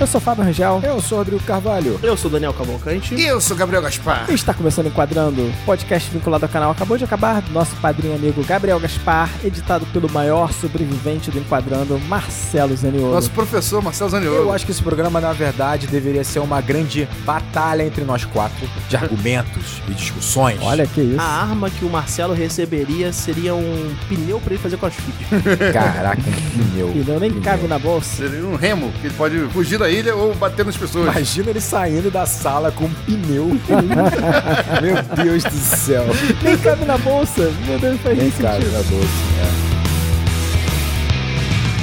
Eu sou Fábio Rangel. Eu sou Rodrigo Carvalho. Eu sou Daniel Cavalcante. E eu sou Gabriel Gaspar. E está começando Enquadrando, podcast vinculado ao canal Acabou de Acabar, do nosso padrinho amigo Gabriel Gaspar, editado pelo maior sobrevivente do Enquadrando, Marcelo Zaniolo. Nosso professor Marcelo Zaniolo. Eu acho que esse programa, na verdade, deveria ser uma grande batalha entre nós quatro, de argumentos e discussões. Olha que isso. A arma que o Marcelo receberia seria um pneu pra ele fazer crossfit. Caraca, um pneu. Pneu nem cabe na bolsa. Seria um remo, que ele pode fugir da ilha ou bater nas pessoas. Imagina ele saindo da sala com um pneu. Meu Deus do céu. Nem cabe na bolsa. Meu Deus, faz Nem nem cabe sentido. na bolsa. É.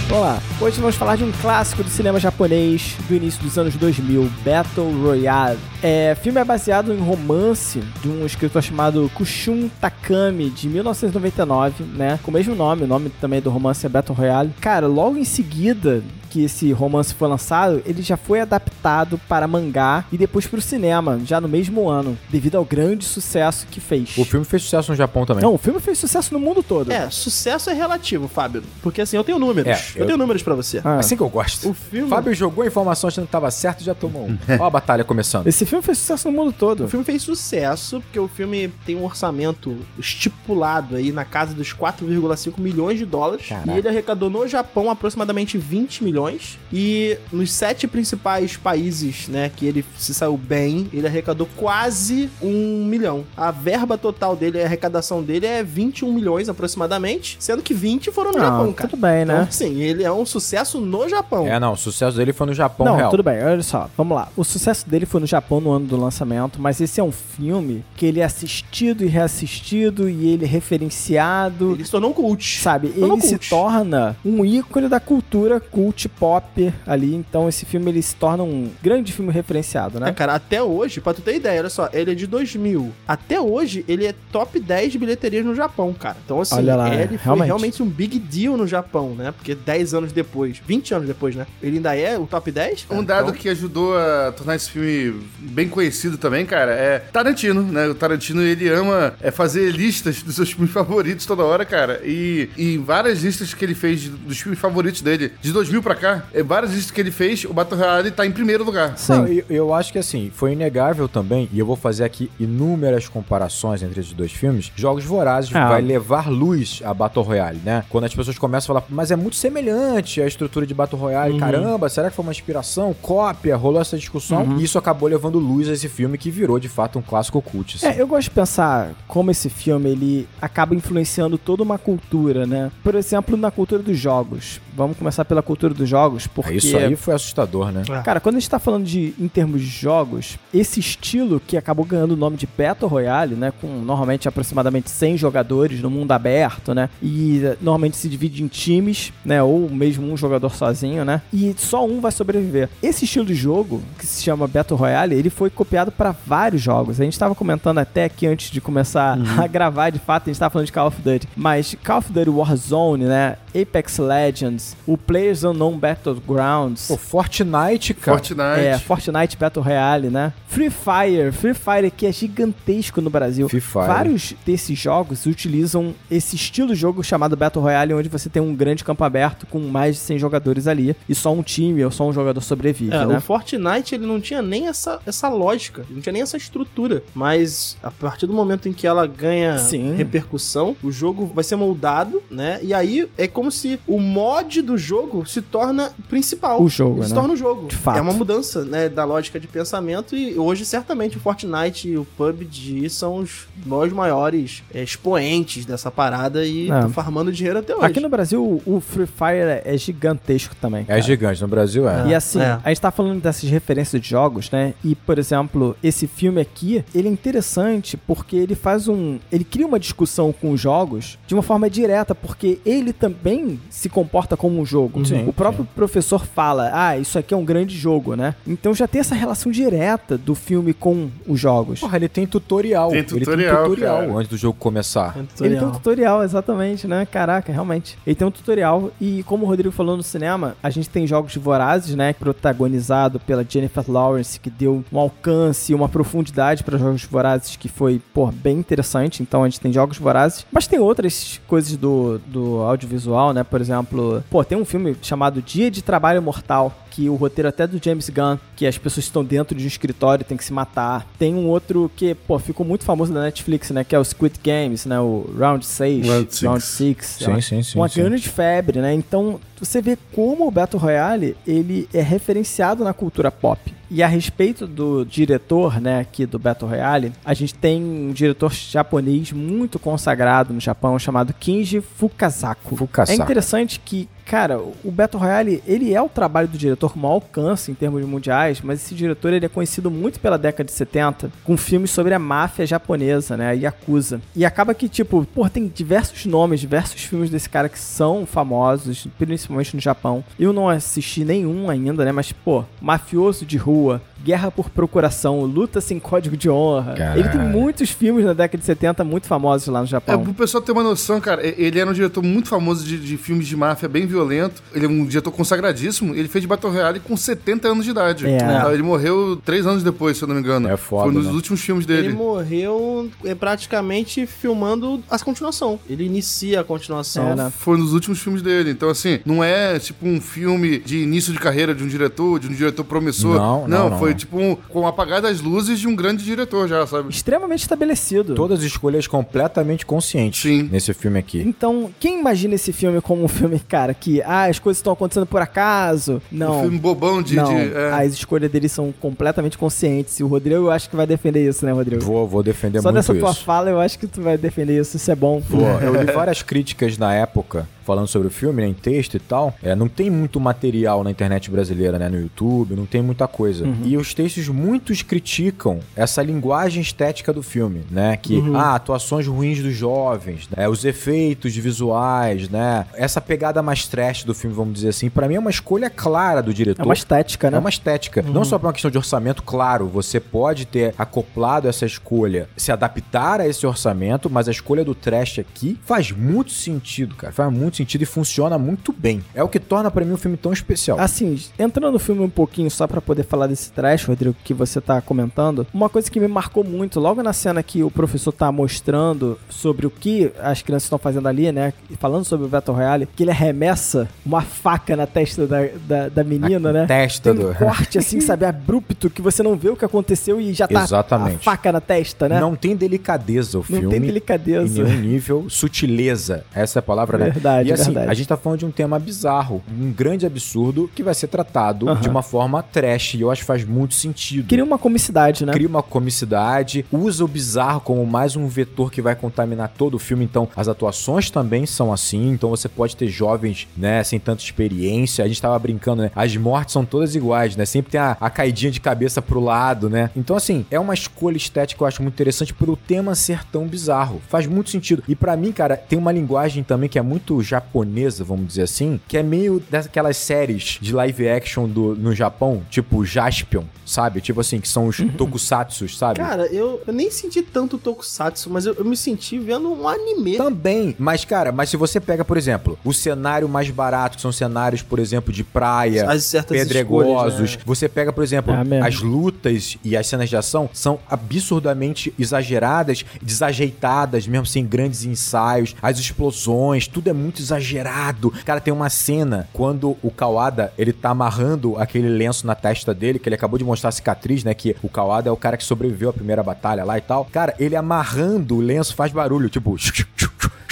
Vamos lá. Hoje vamos falar de um clássico do cinema japonês do início dos anos 2000, Battle Royale. É, filme é baseado em romance de um escritor chamado Kushun Takami, de 1999, né? Com o mesmo nome, o nome também do romance é Battle Royale. Cara, logo em seguida que esse romance foi lançado, ele já foi adaptado para mangá e depois para o cinema, já no mesmo ano, devido ao grande sucesso que fez. O filme fez sucesso no Japão também. Não, o filme fez sucesso no mundo todo. É, sucesso é relativo, Fábio. Porque assim, eu tenho números. É, eu... eu- tenho números pra você. Ah. Assim que eu gosto. O filme. Fábio jogou a informação achando que tava certo e já tomou um. Ó a batalha começando. Esse filme fez sucesso no mundo todo. O filme fez sucesso, porque o filme tem um orçamento estipulado aí na casa dos 4,5 milhões de dólares. Caraca. E ele arrecadou no Japão aproximadamente 20 milhões. E nos sete principais países, né, que ele se saiu bem, ele arrecadou quase um milhão. A verba total dele, a arrecadação dele é 21 milhões aproximadamente, sendo que 20 foram no Não, Japão, cara. tudo bem, né? Então, sim, ele é um sucesso no Japão. É, não, o sucesso dele foi no Japão Não, real. tudo bem, olha só, vamos lá. O sucesso dele foi no Japão no ano do lançamento, mas esse é um filme que ele é assistido e reassistido e ele é referenciado. Ele se tornou um cult. Sabe, ele se cult. torna um ícone da cultura cult pop ali. Então, esse filme ele se torna um grande filme referenciado, É, né? cara, até hoje, pra tu ter ideia, olha só, ele é de 2000. Até hoje, ele é top 10 de bilheterias no Japão, cara. Então, assim, Olha lá, ele foi realmente. realmente. um big deal no Japão, né? Porque 10 anos depois, 20 anos depois, né? Ele ainda é o top 10? cara. Um dado Então, que ajudou a tornar esse filme bem conhecido também, cara, é Tarantino, né? O Tarantino, ele ama é, fazer listas dos seus filmes favoritos toda hora, cara. E em várias listas que ele fez de- dos filmes favoritos dele, de 2000 pra cá, é, várias listas que ele fez, o Battle Royale tá em primeiro lugar. Sim. Não, eu, eu acho que assim, foi inegável também, e eu vou fazer aqui inúmeras comparações entre esses dois filmes. Jogos Vorazes Ah. vai levar luz a Battle Royale, né? Quando as pessoas começam a falar, mas é muito semelhante a estrutura de Battle Royale, Uhum. caramba, será que foi uma inspiração? Cópia? Rolou essa discussão. Uhum. E isso acabou levando luz a esse filme que virou de fato um clássico cult. assim. É, eu gosto de pensar como esse filme ele acaba influenciando toda uma cultura, né? Por exemplo, na cultura dos jogos. Vamos começar pela cultura dos jogos, porque Isso aí foi assustador, né? É. Cara, quando a gente tá falando de em termos de jogos, esse estilo que acabou ganhando o nome de Battle Royale, né, com normalmente aproximadamente 100 jogadores no mundo aberto, né, e eh, normalmente se divide em times, né, ou mesmo um jogador sozinho, né, e só um vai sobreviver. Esse estilo de jogo, que se chama Battle Royale, ele foi copiado para vários jogos. A gente tava comentando até aqui antes de começar a gravar, de fato, a gente tava falando de Call of Duty, mas Call of Duty Warzone, né, Apex Legends, o Players Unknown Battlegrounds, Pô, Fortnite, cara. Fortnite. é, Fortnite Battle Royale, né? Free Fire, Free Fire que é gigantesco no Brasil. Free Fire. Vários desses jogos utilizam esse estilo de jogo chamado Battle Royale, onde você tem um grande campo aberto com mais de 100 jogadores ali e só um time ou só um jogador sobrevive, É, né? o Fortnite ele não tinha nem essa, essa lógica, ele não tinha nem essa estrutura. Mas a partir do momento em que ela ganha Sim. repercussão, o jogo vai ser moldado, né? E aí é como se o mod do jogo se torna principal. O jogo, se né? torna o jogo. De fato. É uma mudança, né, da lógica de pensamento e hoje certamente o Fortnite e o PUBG são os dois maiores é, expoentes dessa parada e É. tá farmando dinheiro até hoje. Aqui no Brasil, o Free Fire é gigantesco também. É cara. gigante, no Brasil é. E assim, É. a gente tá falando dessas referências de jogos, né? E, por exemplo, esse filme aqui, ele é interessante porque ele faz um. Ele cria uma discussão com os jogos de uma forma direta, porque ele também se comporta como um jogo. Sim, o próprio professor fala: ah, isso aqui é um grande jogo, né? Então já tem essa relação direta do filme com os jogos. Porra, ele tem tutorial. Tem ele tem tutorial, um tutorial cara. antes do jogo começar. Ele tem um tutorial, exatamente, né? Caraca, realmente. Ele tem um tutorial e, como o Rodrigo falou no cinema, a gente tem jogos vorazes, né? Protagonizado pela Jennifer Lawrence, que deu um alcance e uma profundidade para jogos vorazes que foi, pô, bem interessante. Então a gente tem jogos vorazes. Mas tem outras coisas do, do audiovisual, né? Por exemplo, pô, tem um filme chamado Dia de Trabalho Mortal. Que o roteiro até do James Gunn, que as pessoas estão dentro de um escritório e tem que se matar. Tem um outro que, pô, ficou muito famoso da Netflix, né? Que é o Squid Games, né? O Round 6. Round Six. Round 6. Sim, sim, sim. Uma sim. grande febre, né? Então, você vê como o Battle Royale, ele é referenciado na cultura pop. E a respeito do diretor, né, aqui do Battle Royale, a gente tem um diretor japonês muito consagrado no Japão, chamado Kinji Fukasaku. Fukasaku. É interessante que, cara, o Battle Royale, ele é o trabalho do diretor com maior alcance em termos mundiais, mas esse diretor, ele é conhecido muito pela década de 70, com filmes sobre a máfia japonesa, né, a Yakuza. E acaba que, tipo, pô, tem diversos nomes, diversos filmes desse cara que são famosos, principalmente no Japão. Eu não assisti nenhum ainda, né, mas, pô, Mafioso de Rua, Guerra por Procuração, Luta Sem Código de Honra. Caralho. Ele tem muitos filmes na década de 70 muito famosos lá no É, Japão. pro pessoal ter uma noção, cara, ele era um diretor muito famoso de, de filmes de máfia, bem violento. Ele é um diretor consagradíssimo. Ele fez Battle Royale com 70 anos de idade. É. Tá? Ele morreu três anos depois, se eu não me engano. É foda, Foi um dos né? últimos filmes Ele dele. morreu é, praticamente filmando a continuação. Ele inicia a continuação. É, né? Foi nos últimos filmes dele. Então, assim, não é tipo um filme de início de carreira de um diretor, de um diretor promissor. Não, não, não, foi não. tipo um, com apagar das luzes de um grande diretor já, sabe? Extremamente estabelecido. Todas as escolhas completamente conscientes Sim. nesse filme aqui. Então, quem imagina esse filme como um filme, cara, que ah, as coisas estão acontecendo por acaso? Não. Um filme bobão de. não, de- é. as escolhas deles são completamente conscientes. E o Rodrigo, eu acho que vai defender isso, né, Rodrigo? Vou, vou defender Só muito dessa tua isso. fala, eu acho que tu vai defender isso. Isso é bom. Pô, eu li várias críticas na época falando sobre o filme, né, em texto e tal. É, não tem muito material na internet brasileira, né, no YouTube, não tem muita coisa. E os textos muitos criticam essa linguagem estética do filme, né, que ah, atuações ruins dos jovens, né, os efeitos visuais, né, essa pegada mais trash do filme, vamos dizer assim, pra mim é uma escolha clara do diretor. É uma estética, né? É uma estética. Não só por uma questão de orçamento, claro, você pode ter acoplado essa escolha, se adaptar a esse orçamento, mas a escolha do trash aqui faz muito sentido, cara. Faz muito sentido e funciona muito bem. É o que torna pra mim um filme tão especial. Assim, entrando no filme um pouquinho só pra poder falar desse trash, Rodrigo, que você tá comentando, uma coisa que me marcou muito, logo na cena que o professor tá mostrando sobre o que as crianças estão fazendo ali, né, e falando sobre o Battle Royale, que ele arremessa uma faca na testa da, da, da menina, né? Testa Tem um do... corte, assim, sabe, abrupto, que você não vê o que aconteceu e já tá Exatamente. a faca na testa, né? Não tem delicadeza o Não filme. tem Em delicadeza. nenhum nível, sutileza. Essa é a palavra, né? Verdade, E assim, verdade. a gente tá falando de um tema bizarro, um grande absurdo que vai ser tratado de uma forma trash. E eu acho que faz muito sentido. Cria uma comicidade, né? Cria uma comicidade, usa o bizarro como mais um vetor que vai contaminar todo o filme. Então, as atuações também são assim. Então, você pode ter jovens, né, sem tanta experiência. A gente tava brincando, né? As mortes são todas iguais, né? Sempre tem a, a caidinha de cabeça pro lado, né? Então, assim, é uma escolha estética que eu acho muito interessante por o tema ser tão bizarro. Faz muito sentido. E pra mim, cara, tem uma linguagem também que é muito japonesa, vamos dizer assim, que é meio daquelas séries de live action do, no Japão, tipo Jaspion, sabe? Tipo assim, que são os tokusatsus, sabe? Cara, eu, eu nem senti tanto Tokusatsu, mas eu, eu me senti vendo um anime. Também, mas cara, mas se você pega, por exemplo, o cenário mais barato, que são cenários, por exemplo, de praia, As certas pedregosos, escolhas, né? você pega, por exemplo, É as lutas e as cenas de ação são absurdamente exageradas, desajeitadas, mesmo sem grandes ensaios, as explosões, tudo é muito exagerado. Cara, tem uma cena quando o Kawada, ele tá amarrando aquele lenço na testa dele, que ele acabou de mostrar a cicatriz, né, que o Kawada é o cara que sobreviveu à primeira batalha lá e tal. Cara, ele amarrando o lenço faz barulho, tipo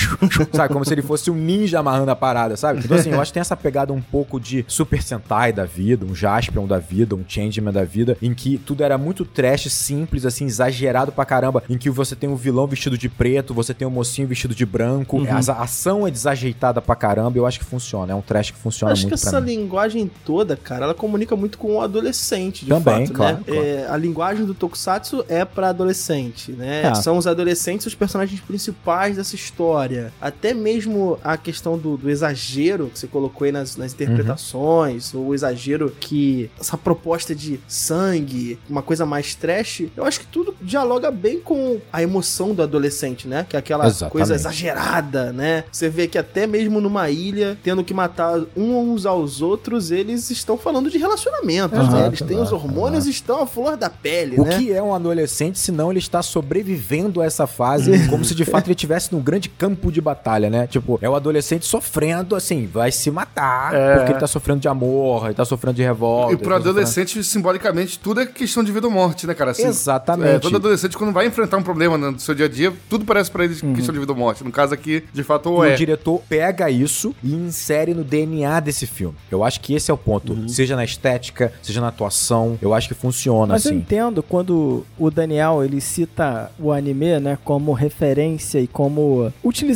sabe? Como se ele fosse um ninja amarrando a parada, sabe? Então, assim, eu acho que tem essa pegada um pouco de Super Sentai da vida, um Jaspion da vida, um Changeman da vida, em que tudo era muito trash, simples, assim, exagerado pra caramba, em que você tem um vilão vestido de preto, você tem um mocinho vestido de branco, a a ação é desajeitada pra caramba, eu acho que funciona, é um trash que funciona Acho que muito pra essa mim. linguagem toda, cara, ela comunica muito com o adolescente, de Também, fato, claro, né? claro. É, a linguagem do Tokusatsu é pra adolescente, né? É. São os adolescentes os personagens principais dessa história. História, até mesmo a questão do, do exagero que você colocou aí nas, nas interpretações, ou o exagero que. essa proposta de sangue, uma coisa mais trash, eu acho que tudo dialoga bem com a emoção do adolescente, né? Que é aquela Exatamente. coisa exagerada, né? Você vê que até mesmo numa ilha, tendo que matar uns aos outros, eles estão falando de relacionamentos, né? Exato, Eles têm os exato, hormônios estão à flor da pele, O né? que é um adolescente se não ele está sobrevivendo a essa fase, como se de fato ele estivesse num grande campo de batalha, né? Tipo, é o adolescente sofrendo, assim, vai se matar, porque ele tá sofrendo de amor, ele tá sofrendo de revolta. E pro tá sofrendo- adolescente, simbolicamente, tudo é questão de vida ou morte, né, cara? Assim, Exatamente. É, todo adolescente, quando vai enfrentar um problema no seu dia a dia, tudo parece pra ele questão de vida ou morte. No caso aqui, de fato, ou E é. o diretor pega isso e insere no DNA desse filme. Eu acho que esse é o ponto. Uhum. Seja na estética, seja na atuação, eu acho que funciona Mas eu assim. entendo quando o Daniel ele cita o anime, né, como referência e como utilização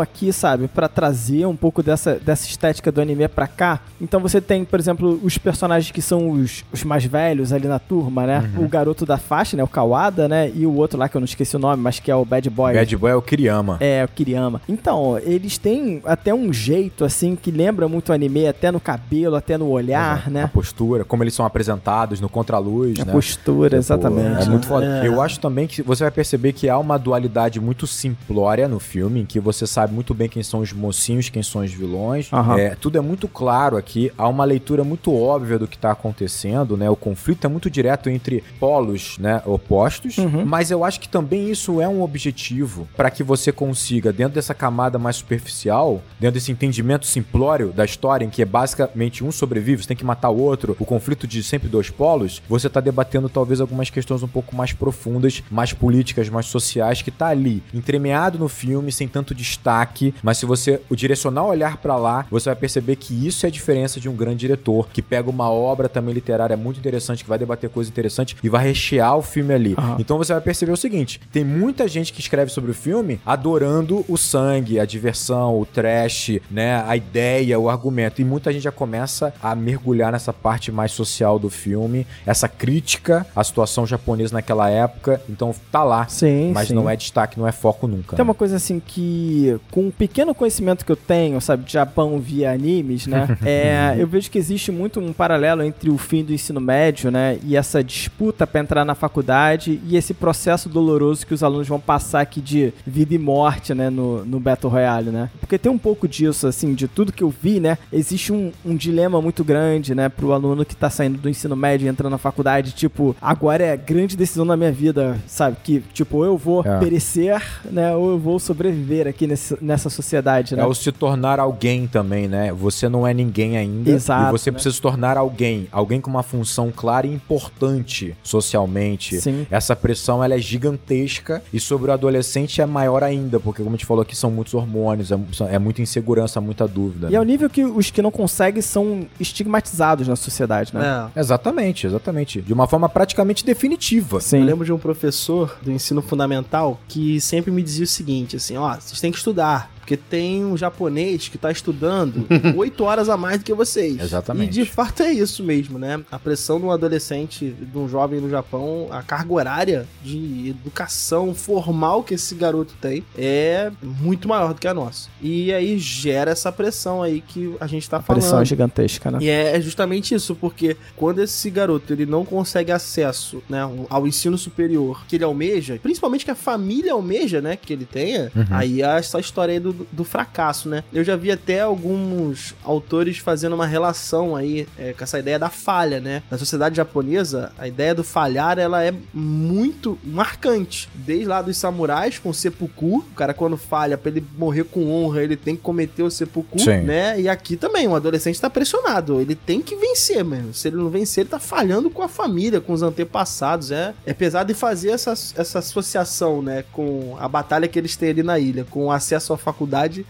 aqui, sabe, Pra trazer um pouco dessa, dessa estética do anime pra cá. Então você tem, por exemplo, os personagens que são os, os mais velhos ali na turma, né? Uhum. O garoto da faixa, né, o Kawada, né, e o outro lá que eu não esqueci o nome, mas que é o Bad Boy. Bad Boy é o Kiriyama. É, o Kiriyama. Então, eles têm até um jeito, assim, que lembra muito o anime, até no cabelo, até no olhar, A né? postura, como eles são apresentados no contraluz, A né? postura, Tipo, exatamente. É muito foda. É. Eu acho também que você vai perceber que há uma dualidade muito simplória no filme, que você sabe muito bem quem são os mocinhos, quem são os vilões. Aham. É, tudo é muito claro aqui. Há uma leitura muito óbvia do que tá acontecendo, né? O conflito é muito direto entre polos, né, opostos. Uhum. Mas eu acho que também isso é um objetivo para que você consiga, dentro dessa camada mais superficial, dentro desse entendimento simplório da história, em que é basicamente um sobrevive, você tem que matar o outro, o conflito de sempre dois polos, você tá debatendo talvez algumas questões um pouco mais profundas, mais políticas, mais sociais, que tá ali, entremeado no filme, sem tanto destaque, mas se você o direcionar o olhar para lá, você vai perceber que isso é a diferença de um grande diretor, que pega uma obra também literária muito interessante, que vai debater coisas interessantes e vai rechear o filme ali. Aham. Então você vai perceber o seguinte: tem muita gente que escreve sobre o filme adorando o sangue, a diversão, o trash, né, a ideia, o argumento. E muita gente já começa a mergulhar nessa parte mais social do filme, essa crítica à situação japonesa naquela época. Então tá lá. Sim, Mas sim. não é destaque, não é foco nunca. Tem né? uma coisa assim que, com o pequeno conhecimento que eu tenho, sabe, de Japão via animes, né? é, eu vejo que existe muito um paralelo entre o fim do ensino médio, né? E essa disputa pra entrar na faculdade e esse processo doloroso que os alunos vão passar aqui de vida e morte, né? No, no Battle Royale, né? Porque tem um pouco disso, assim, de tudo que eu vi, né? Existe um, um dilema muito grande, né? Pro aluno que tá saindo do ensino médio e entrando na faculdade, tipo, agora é a grande decisão da minha vida, sabe? Que, tipo, eu vou É. perecer, né? Ou eu vou sobreviver aqui nesse, nessa sociedade, né? É o se tornar alguém também, né? Você não é ninguém ainda. Exato, E você né? precisa se tornar alguém. Alguém com uma função clara e importante socialmente. Sim. Essa pressão ela é gigantesca e sobre o adolescente é maior ainda, porque como a gente falou aqui, são muitos hormônios, é, é muita insegurança, muita dúvida. E é o nível que os que não conseguem são estigmatizados na sociedade, né? É. Exatamente, exatamente. De uma forma praticamente definitiva. Eu Sim. lembro de um professor do ensino fundamental que sempre me dizia o seguinte, assim, ó, vocês têm que estudar, porque tem um japonês que tá estudando oito horas a mais do que vocês. Exatamente. E de fato é isso mesmo, né? A pressão de um adolescente, de um jovem no Japão, a carga horária de educação formal que esse garoto tem é muito maior do que a nossa. E aí gera essa pressão aí que a gente tá A falando. pressão é gigantesca, né? E é justamente isso, porque quando esse garoto ele não consegue acesso né, ao ensino superior que ele almeja, principalmente que a família almeja, né, que ele tenha, Uhum. aí é essa história aí do, do fracasso, né? Eu já vi até alguns autores fazendo uma relação aí é, com essa ideia da falha, né? Na sociedade japonesa, a ideia do falhar ela é muito marcante. Desde lá dos samurais com o seppuku, o cara quando falha pra ele morrer com honra, ele tem que cometer o seppuku, Sim. né? E aqui também, o adolescente tá pressionado. Ele tem que vencer mesmo. Se ele não vencer, ele tá falhando com a família, com os antepassados. É, é pesado de fazer essa, essa associação, né? Com a batalha que eles têm ali na ilha, com o acesso à faculdade,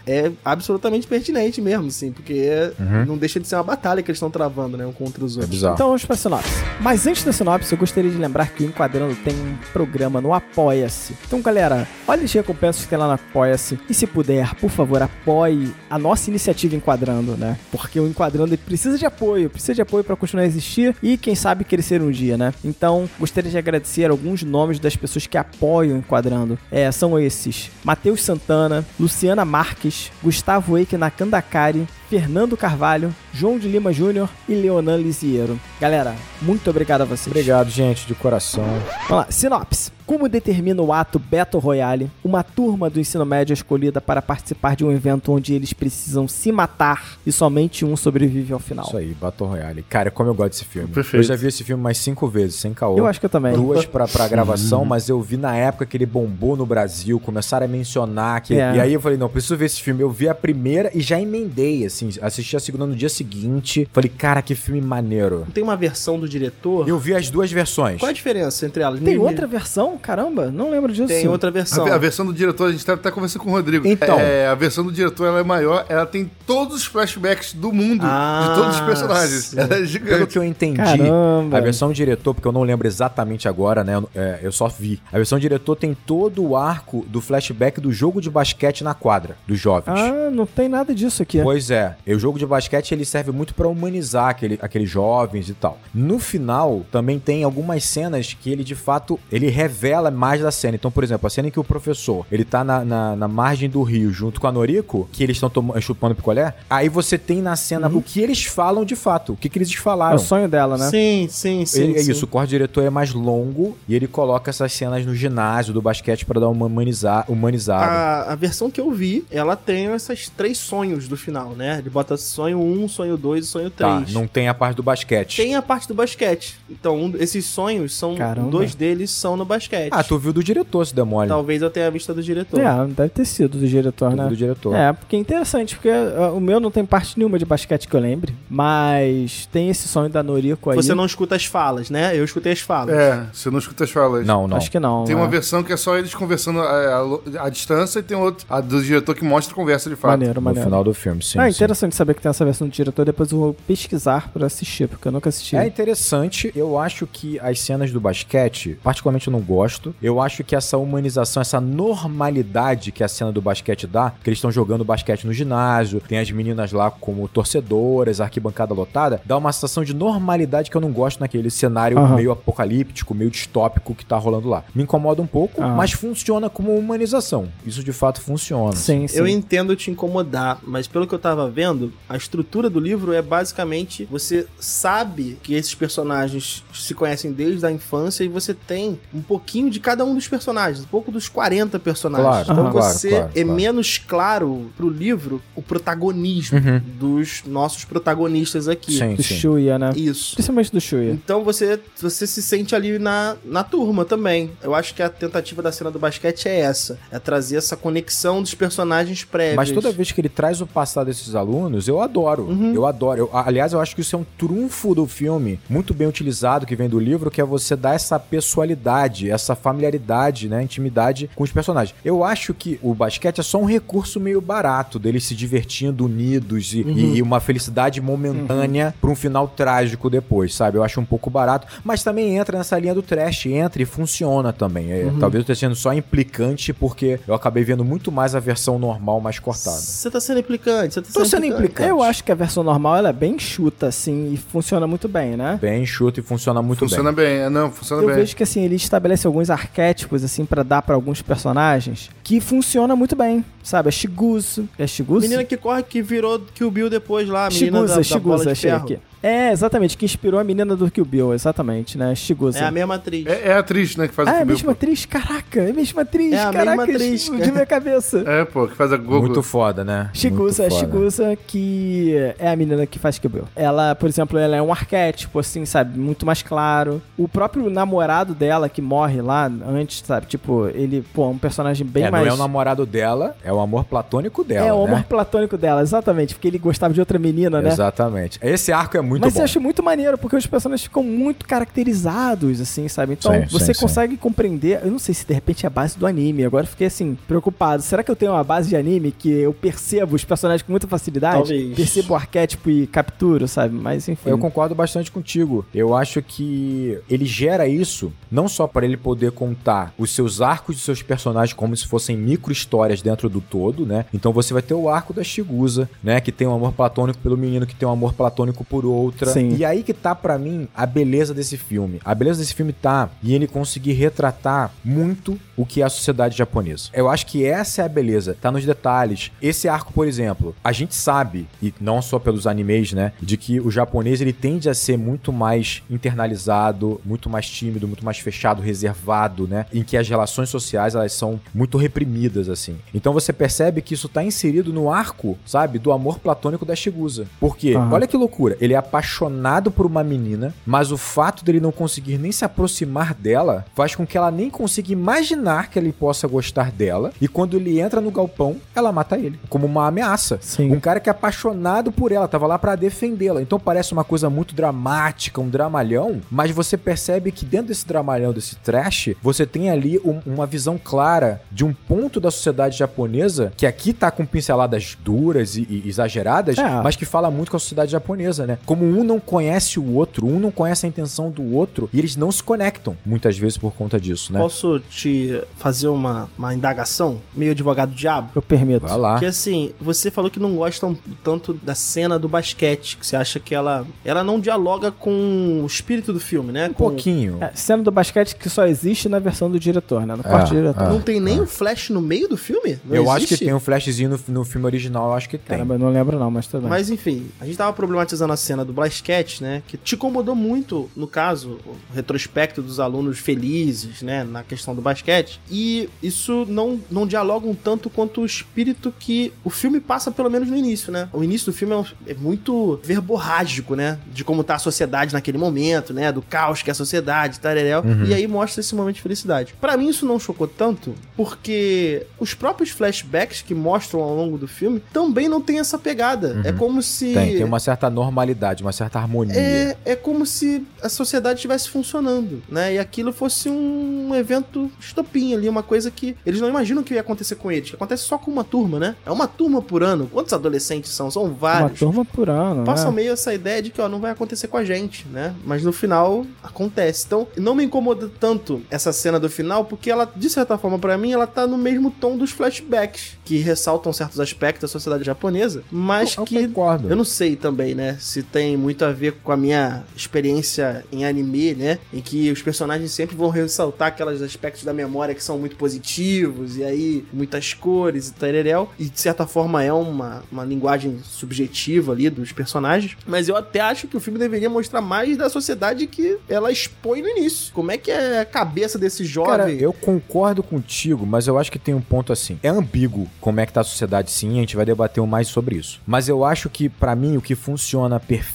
é absolutamente pertinente mesmo, assim, porque Uhum. não deixa de ser uma batalha que eles estão travando, né? Um contra os É outros. bizarro. Então vamos pra sinopse. Mas antes da sinopse, eu gostaria de lembrar que o Enquadrando tem um programa no Apoia-se. Então, galera, olha as recompensas que tem lá no Apoia-se. E se puder, por favor, apoie a nossa iniciativa Enquadrando, né? Porque o Enquadrando precisa de apoio, precisa de apoio para continuar a existir e, quem sabe, crescer um dia, né? Então, gostaria de agradecer alguns nomes das pessoas que apoiam o Enquadrando. É, são esses: Matheus Santana, Luciana Marques, Gustavo Eike Nakandakari, Fernando Carvalho, João de Lima Júnior e Leonan Lisiero. Galera, muito obrigado a vocês. Obrigado, gente, de coração. Vamos lá, sinopse. Como determina o ato Battle Royale, uma turma do ensino médio é escolhida para participar de um evento onde eles precisam se matar e somente um sobrevive ao final. Isso aí, Battle Royale. Cara, como eu gosto desse filme. Perfeito. Eu já vi esse filme mais cinco vezes, sem caô. Eu acho que eu também. Duas pra, pra gravação, mas eu vi na época que ele bombou no Brasil, começaram a mencionar que. É. E aí eu falei, não, preciso ver esse filme. Eu vi a primeira e já emendei, assim, assisti a segunda no dia seguinte. Falei, cara, que filme maneiro. Tem uma versão do diretor. Eu vi as duas versões. Qual a diferença entre elas? Tem outra versão? Caramba, não lembro disso. Tem outra A, versão. a versão do diretor, a gente tá até conversando com o Rodrigo. Então. É, a versão do diretor ela é maior, ela tem todos os flashbacks do mundo, Ah, de todos os personagens. sim. Ela é Pelo gigante. que eu entendi, Caramba. a versão diretor, porque eu não lembro exatamente agora, né? eu- é, eu só vi. A versão diretor tem todo o arco do flashback do jogo de basquete na quadra, dos jovens. Ah, não tem nada disso aqui. Pois é, e o jogo de basquete ele serve muito pra humanizar aquele, aqueles jovens e tal. No final, também tem algumas cenas que ele de fato ele revela mais da cena. Então, por exemplo, a cena em que o professor ele tá na, na, na margem do rio junto com a Noriko, que eles estão chupando picolé, aí você tem na cena o que eles falam de fato, o que, que eles É falaram. o sonho dela, né? Sim, sim, sim. Ele- é sim. isso, o corte diretor é mais longo e ele coloca essas cenas no ginásio do basquete pra dar uma humaniza humanizada. A, a versão que eu vi, ela tem esses três sonhos do final, né? Ele bota sonho 1, sonho 2 e sonho 3. Tá, não tem a parte do basquete. Tem a parte do basquete. Então, um- esses sonhos são. Caramba. Dois deles são no basquete. Ah, tu viu do diretor, se demole. Talvez eu tenha a vista do diretor. É, deve ter sido do diretor, Tu né? do diretor. É, porque é interessante, porque uh, o meu não tem parte nenhuma de basquete que eu lembre, mas tem esse sonho da Noriko aí. Você não escuta as falas, né? Eu escutei as falas. É, você não escuta as falas. Não, não. Acho que não. Tem né? uma versão que é só eles conversando à, à- à distância e tem outra, a do diretor que mostra a conversa de fato. Maneiro, No maneiro. final do filme, sim. ah, sim. Interessante saber que tem essa versão do diretor, depois eu vou pesquisar pra assistir, porque eu nunca assisti. É interessante, eu acho que as cenas do basquete, particularmente eu não gosto. Eu acho que essa humanização, essa normalidade que a cena do basquete dá, que eles estão jogando basquete no ginásio, tem as meninas lá como torcedoras, a arquibancada lotada, dá uma sensação de normalidade que eu não gosto naquele cenário Aham. meio apocalíptico, meio distópico que tá rolando lá. Me incomoda um pouco, Ah. mas funciona como humanização. Isso de fato funciona. Sim, sim. Eu entendo te incomodar, mas pelo que eu tava vendo, a estrutura do livro é basicamente você sabe que esses personagens se conhecem desde a infância e você tem um pouquinho de cada um dos personagens, um pouco dos 40 personagens. Claro, então você claro, é claro. menos claro pro livro o protagonismo Uhum. dos nossos protagonistas aqui. Sim, Do sim. Shuya, né? Isso. Principalmente do Shuya. Então você, você se sente ali na, na turma também. Eu acho que a tentativa da cena do basquete é essa: é trazer essa conexão dos personagens prévios. Mas toda vez que ele traz o passado desses alunos, eu adoro. Uhum. Eu adoro. Eu- aliás, eu acho que isso é um trunfo do filme, muito bem utilizado, que vem do livro, que é você dar essa pessoalidade, essa familiaridade, né? Intimidade com os personagens. Eu acho que o basquete é só um recurso meio barato deles se divertindo, unidos e, Uhum. e uma felicidade momentânea pra um final trágico depois, sabe? Eu acho um pouco barato, mas também entra nessa linha do trash, entra e funciona também. É, Uhum. Talvez eu esteja sendo só implicante porque eu acabei vendo muito mais a versão normal, mais cortada. Você tá sendo implicante, você tá Tô sendo implicante. Eu acho que a versão normal ela é bem chuta, assim, e funciona muito bem, né? Bem chuto e funciona muito funciona bem. bem. é, não, funciona Eu bem. vejo que assim, ele estabelece alguns arquétipos assim pra dar pra alguns personagens que funciona muito bem, sabe? A Shiguzu, é Shiguzu? Menina que corre que virou Kill Bill depois lá, a menina Shiguza, da, da Shiguza, bola de achei ferro. aqui. É, exatamente, que inspirou a menina do Kill Bill, exatamente, né? Shiguza. É a mesma atriz. É, é a atriz, né, que faz Ah, o é a Kill Bill, mesma pô. atriz? Caraca, é a mesma atriz, É a caraca, mesma atriz, cara. minha cabeça. É, pô, que faz a Google. Muito foda, né? Shigusa, Muito é foda. Shigusa, que é a menina que faz Kill Bill. Ela, por exemplo, ela é um arquétipo, assim, sabe? Muito mais claro. O próprio namorado dela, que morre lá antes, sabe? Tipo, ele, pô, é um personagem bem é, mais... não é o namorado dela, é o amor platônico dela, É o amor né? platônico dela, exatamente. Porque ele gostava de outra menina, né? Exatamente. Esse arco é muito Mas bom. eu acho muito maneiro, porque os personagens ficam muito caracterizados, assim, sabe? Então, Sim, você sim, consegue compreender. Eu não sei se de repente é a base do anime. Agora eu fiquei assim, preocupado. Será que eu tenho uma base de anime que eu percebo os personagens com muita facilidade? Talvez. Percebo o arquétipo e capturo, sabe? Mas enfim. Eu concordo bastante contigo. Eu acho que ele gera isso não só para ele poder contar os seus arcos de seus personagens como se fossem micro histórias dentro do todo, né? Então você vai ter o arco da Shigusa, né, que tem um amor platônico pelo menino que tem um amor platônico por outra. Sim. E aí que tá pra mim a beleza desse filme. A beleza desse filme tá e ele conseguir retratar muito o que é a sociedade japonesa. Eu acho que essa é a beleza, tá nos detalhes. Esse arco, por exemplo, a gente sabe, e não só pelos animes, né, de que o japonês ele tende a ser muito mais internalizado, muito mais tímido, muito mais fechado, reservado, né, em que as relações sociais elas são muito reprimidas assim. Então você percebe que isso tá inserido no arco, sabe, do amor platônico da Shigusa. Porque, Aham. olha que loucura, ele é apaixonado por uma menina, mas o fato dele não conseguir nem se aproximar dela faz com que ela nem consiga imaginar que ele possa gostar dela. E quando ele entra no galpão, ela mata ele, como uma ameaça. Sim. Um cara que é apaixonado por ela, tava lá pra defendê-la. Então parece uma coisa muito dramática, um dramalhão, mas você percebe que dentro desse dramalhão, desse trash, você tem ali um- uma visão clara de um ponto da sociedade japonesa que aqui tá com pinceladas duras e, e exageradas, É. mas que fala muito com a sociedade japonesa, né? Como um não conhece o outro, um não conhece a intenção do outro e eles não se conectam muitas vezes por conta disso, né? Posso te fazer uma, uma indagação? Meio advogado do diabo? Eu permito. Vai lá. Que assim, você falou que não gosta tanto da cena do basquete, que você acha que ela ela não dialoga com o espírito do filme, né? Um com, pouquinho. É, cena do basquete que só existe na versão do diretor, né? No corte do diretor. Não tem nem um flash no meio do filme? Não eu acho existe? que tem um flashzinho no, no filme original, eu acho que tem. Caramba, eu não lembro não, mas bem. Mas enfim, a gente tava problematizando a cena do basquete, né? Que te incomodou muito, no caso, o retrospecto dos alunos felizes, né? Na questão do basquete. E isso não, não dialoga um tanto quanto o espírito que o filme passa, pelo menos no início, né? O início do filme é, um- é muito verborrágico, né? De como tá a sociedade naquele momento, né? Do caos que é a sociedade, tareréu. E aí mostra esse momento de felicidade. Pra mim, isso não chocou tanto, porque os próprios flashbacks que mostram ao longo do filme também não tem essa pegada. É como se. Tem, tem uma certa normalidade, uma certa harmonia. É, é como se a sociedade estivesse funcionando, né? E aquilo fosse um evento estopim ali, uma coisa que eles não imaginam que ia acontecer com eles. que Acontece só com uma turma, né? É uma turma por ano. Quantos adolescentes são? São Uma vários. turma por ano, Passa né? meio essa ideia de que ó, não vai acontecer com a gente, né? Mas no final acontece. Então, não me incomoda tanto essa cena do final, porque ela, de certa forma, pra mim, ela tá no mesmo tom dos flashbacks, que ressaltam certos aspectos da sociedade japonesa, mas Eu que concordo. eu não sei também, né? Se tem muito a ver com a minha experiência em anime, né? Em que os personagens sempre vão ressaltar aqueles aspectos da memória que são muito positivos, e aí muitas cores e tareréu. E de certa forma é uma, uma linguagem subjetiva ali dos personagens. Mas eu até acho que o filme deveria mostrar mais da sociedade que ela expõe no início. Como é que é a cabeça desse jovem? Cara, eu concordo contigo, mas eu acho que tem um ponto assim. É ambíguo como é que tá a sociedade, sim, a gente vai debater mais sobre isso. Mas eu acho que, pra mim, o que funciona perfeitamente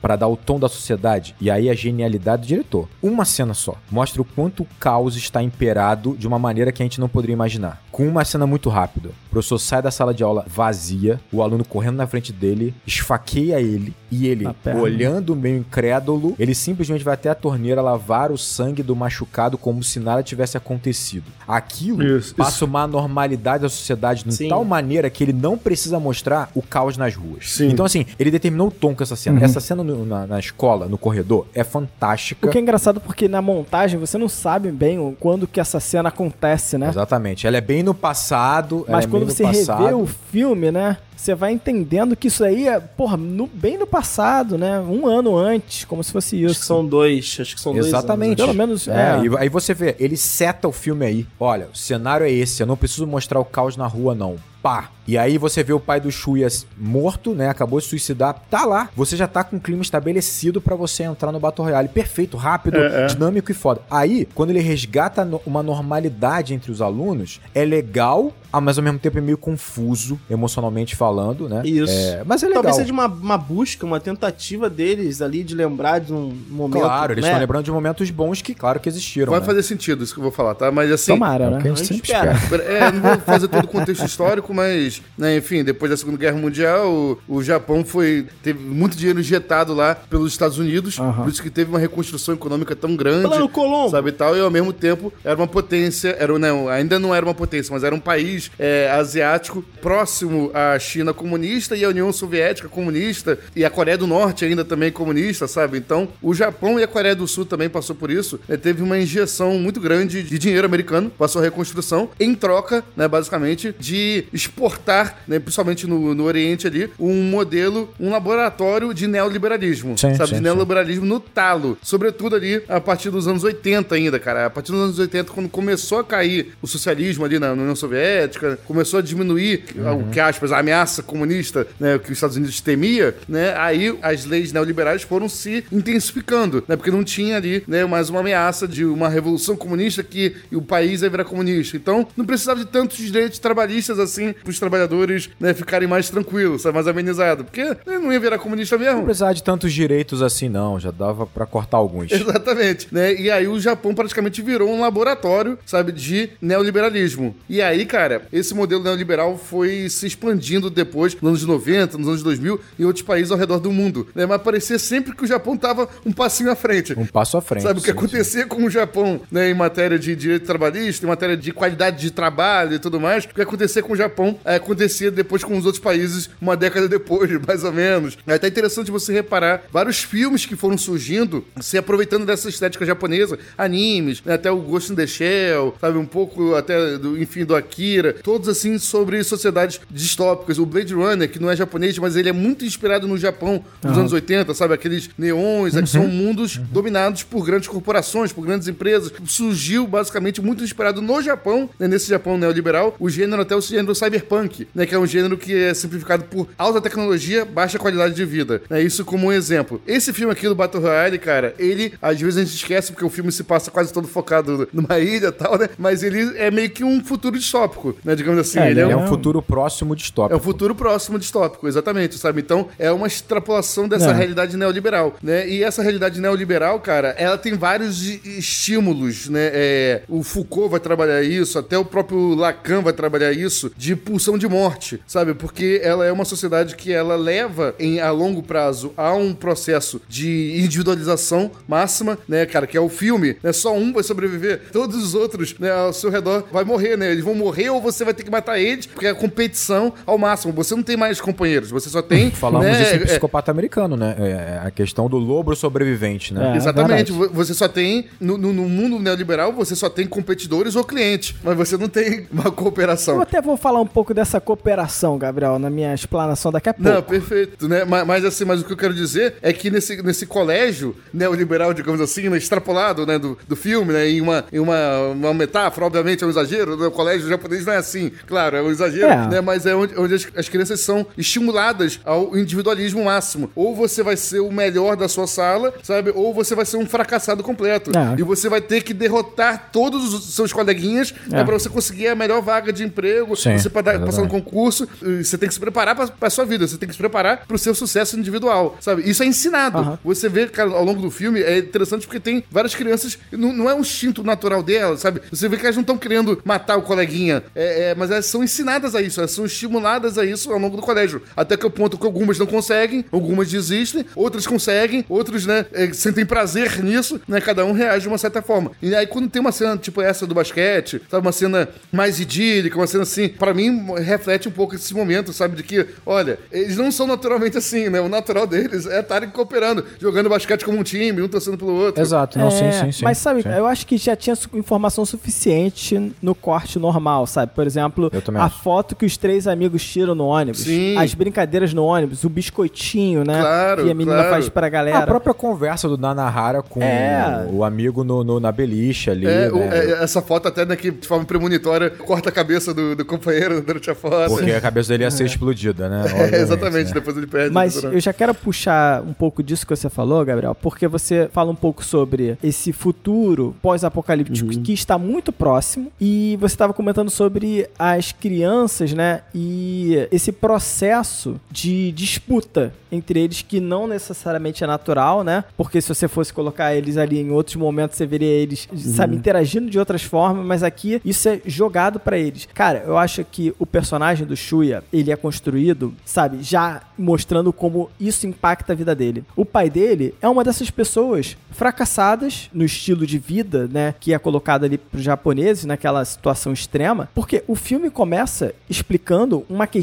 pra dar o tom da sociedade, e aí a genialidade do diretor, uma cena só, mostra o quanto o caos está imperado de uma maneira que a gente não poderia imaginar. Com uma cena muito rápida. O professor sai da sala de aula vazia, o aluno correndo na frente dele, esfaqueia ele, e ele, olhando meio incrédulo, ele simplesmente vai até a torneira lavar o sangue do machucado como se nada tivesse acontecido. Aquilo Isso, passa isso. uma normalidade da sociedade de Sim. tal maneira que ele não precisa mostrar o caos nas ruas. Sim. Então, assim, ele determinou o tom com essa cena. Essa cena no- na, na escola, no corredor, é fantástica. O que é engraçado porque na montagem você não sabe bem quando que essa cena acontece, né? Exatamente. Ela é bem no passado. Mas é quando no você passado. revê o filme, né? Você vai entendendo que isso aí é, porra, no- bem no passado, né? Um ano antes, como se fosse Acho isso. que são dois, acho que são dois Exatamente. Pelo menos, É, é. e aí você vê, ele seta o filme aí. Olha, o cenário é esse, eu não preciso mostrar o caos na rua, não. Pá. E aí você vê o pai do Shuya morto, né? Acabou de suicidar. Tá lá. Você já tá com um clima estabelecido pra você entrar no Battle Royale. Perfeito, rápido, É, é. dinâmico e foda. Aí, quando ele resgata uma normalidade entre os alunos, é legal, ah, mas ao mesmo tempo é meio confuso, emocionalmente falando, né? Isso. É, mas é legal. Talvez seja uma, uma busca, uma tentativa deles ali de lembrar de um momento. Claro, eles né? estão lembrando de momentos bons que, claro, que existiram. Vai né? fazer sentido isso que eu vou falar, tá? Mas assim. Tomara, É né? que a gente A gente sempre espera. espera. É, não vou fazer todo o contexto histórico, mas, né, enfim, depois da Segunda Guerra Mundial, o, o Japão foi teve muito dinheiro injetado lá pelos Estados Unidos, Aham. por isso que teve uma reconstrução econômica tão grande. Plano Colombo. Sabe e tal, e ao mesmo tempo era uma potência, era, não, ainda não era uma potência, mas era um país é, asiático próximo à China China comunista e a União Soviética comunista e a Coreia do Norte ainda também comunista, sabe? Então, o Japão e a Coreia do Sul também passou por isso. Né? Teve uma injeção muito grande de dinheiro americano para sua reconstrução, em troca, né, basicamente, de exportar, né, principalmente no, no Oriente ali, um modelo, um laboratório de neoliberalismo, Sim, sabe? sim, de sim. neoliberalismo no talo. Sobretudo ali a partir dos anos 80 ainda, cara. A partir dos anos 80, quando começou a cair o socialismo ali na União Soviética, começou a diminuir, Uhum. o que aspas, a ameaça comunista, né, que os Estados Unidos temia, né, aí as leis neoliberais foram se intensificando, né, porque não tinha ali, né, mais uma ameaça de uma revolução comunista que o país ia virar comunista. Então, não precisava de tantos direitos trabalhistas assim para os trabalhadores, né, ficarem mais tranquilos, sabe, mais amenizados, porque né, não ia virar comunista mesmo. Não precisava de tantos direitos assim, não. Já dava pra cortar alguns. Exatamente, né? E aí o Japão praticamente virou um laboratório, sabe, de neoliberalismo. E aí, cara, esse modelo neoliberal foi se expandindo depois, nos anos 90, nos anos 2000, em outros países ao redor do mundo, né? Mas parecia sempre que o Japão tava um passinho à frente. Um passo à frente. Sabe o que sim, acontecia com o Japão, né, em matéria de direito trabalhista, em matéria de qualidade de trabalho e tudo mais, o que acontecia com o Japão é, acontecia depois com os outros países, uma década depois, mais ou menos. É até interessante você reparar vários filmes que foram surgindo, se aproveitando dessa estética japonesa, animes, né, até o Ghost in the Shell, sabe, um pouco até, do, enfim, do Akira, todos assim sobre sociedades distópicas. O Blade Runner, que não é japonês, mas ele é muito inspirado no Japão dos anos 80, sabe, aqueles neons, é que são mundos dominados por grandes corporações, por grandes empresas. Surgiu basicamente muito inspirado no Japão, né, nesse Japão neoliberal, o gênero até o gênero cyberpunk, né, que é um gênero que é simplificado por alta tecnologia, baixa qualidade de vida. É isso como um exemplo. Esse filme aqui do Battle Royale, cara, ele às vezes a gente esquece porque o filme se passa quase todo focado numa ilha e tal, né? Mas ele é meio que um futuro distópico, né? Digamos assim. É, ele é, É um um futuro próximo é distópico. Futuro próximo distópico, exatamente, sabe? Então, é uma extrapolação dessa É. realidade neoliberal, né? E essa realidade neoliberal, cara, ela tem vários estímulos, né? É, o Foucault vai trabalhar isso, até o próprio Lacan vai trabalhar isso, de pulsão de morte, sabe? Porque ela é uma sociedade que ela leva, em, a longo prazo, a um processo de individualização máxima, né, cara? Que é o filme, né? Só um vai sobreviver, todos os outros, né, ao seu redor vai morrer, né? Eles vão morrer ou você vai ter que matar eles, porque é a competição ao máximo. Você não tem mais companheiros, você só tem. Falamos né, disso em é- psicopata americano, né? É a questão do lobo sobrevivente, né? É. Exatamente. verdade. Vo- Você só tem, no, no- no mundo neoliberal, você só tem competidores ou clientes, mas você não tem uma Eu cooperação. até vou falar um pouco dessa cooperação, Gabriel, na minha explanação daqui a pouco. Não, perfeito, né? Mas, mas, assim, mas o que eu quero dizer é que nesse, nesse colégio neoliberal, digamos assim, né, extrapolado, né, do, do filme, né, em uma, em uma, uma metáfora, obviamente é um exagero, né, o colégio japonês não é assim, claro, é um exagero, É. né, mas é onde, onde as, as crianças são estimuladas ao individualismo máximo. Ou você vai ser o melhor da sua sala, sabe? Ou você vai ser um fracassado completo. É. E você vai ter que derrotar todos os seus coleguinhas né, É. pra você conseguir a melhor vaga de emprego, Sim, você pra dar- passar no concurso, você tem que se preparar pra, pra sua vida, você tem que se preparar pro seu sucesso individual, sabe? Isso é ensinado. Você vê, cara, ao longo do filme, é interessante porque tem várias crianças, não, não é um instinto natural delas, sabe? Você vê que elas não estão querendo matar o coleguinha, é, é, mas elas são ensinadas a isso, elas são estimuladas a isso ao longo do colégio. Até que o ponto que algumas não conseguem, algumas desistem, outras conseguem, outros, né, é, sentem prazer nisso, né? Cada um reage de uma certa forma. E aí, quando tem uma cena tipo essa do basquete, sabe? Uma cena mais idílica, uma cena assim, pra mim, reflete um pouco esse momento, sabe? De que, olha, eles não são naturalmente assim, né? O natural deles é estarem cooperando, jogando basquete como um time, um torcendo pelo outro. Exato, não, sim, É, sim, sim. Mas sabe, Sim. eu acho que já tinha informação suficiente no corte normal, sabe? Por exemplo, a acho. foto que os três amigos tiram no ônibus, Sim. as brincadeiras no ônibus, o biscoitinho, né? Claro, que a menina claro. faz pra galera. A própria conversa do Nanahara com É. o amigo no, no- na beliche ali, É, o- né? é, essa foto até né, que de forma premonitória corta a cabeça do, do companheiro durante a foto. Porque a cabeça dele ia ser explodida, né? É, exatamente, né? depois ele perde. Mas né? eu já quero puxar um pouco disso que você falou, Gabriel, porque você fala um pouco sobre esse futuro pós-apocalíptico Uhum. que está muito próximo e você estava comentando sobre as crianças, né? E esse processo de disputa entre eles que não necessariamente é natural, né? Porque se você fosse colocar eles ali em outros momentos, você veria eles, sabe, interagindo de outras formas, mas aqui isso é jogado pra eles. Cara, eu acho que o personagem do Shuya, ele é construído, sabe, já mostrando como isso impacta a vida dele. O pai dele é uma dessas pessoas fracassadas no estilo de vida, né, que é colocado ali pros japoneses naquela situação extrema, porque o filme começa explicando uma questão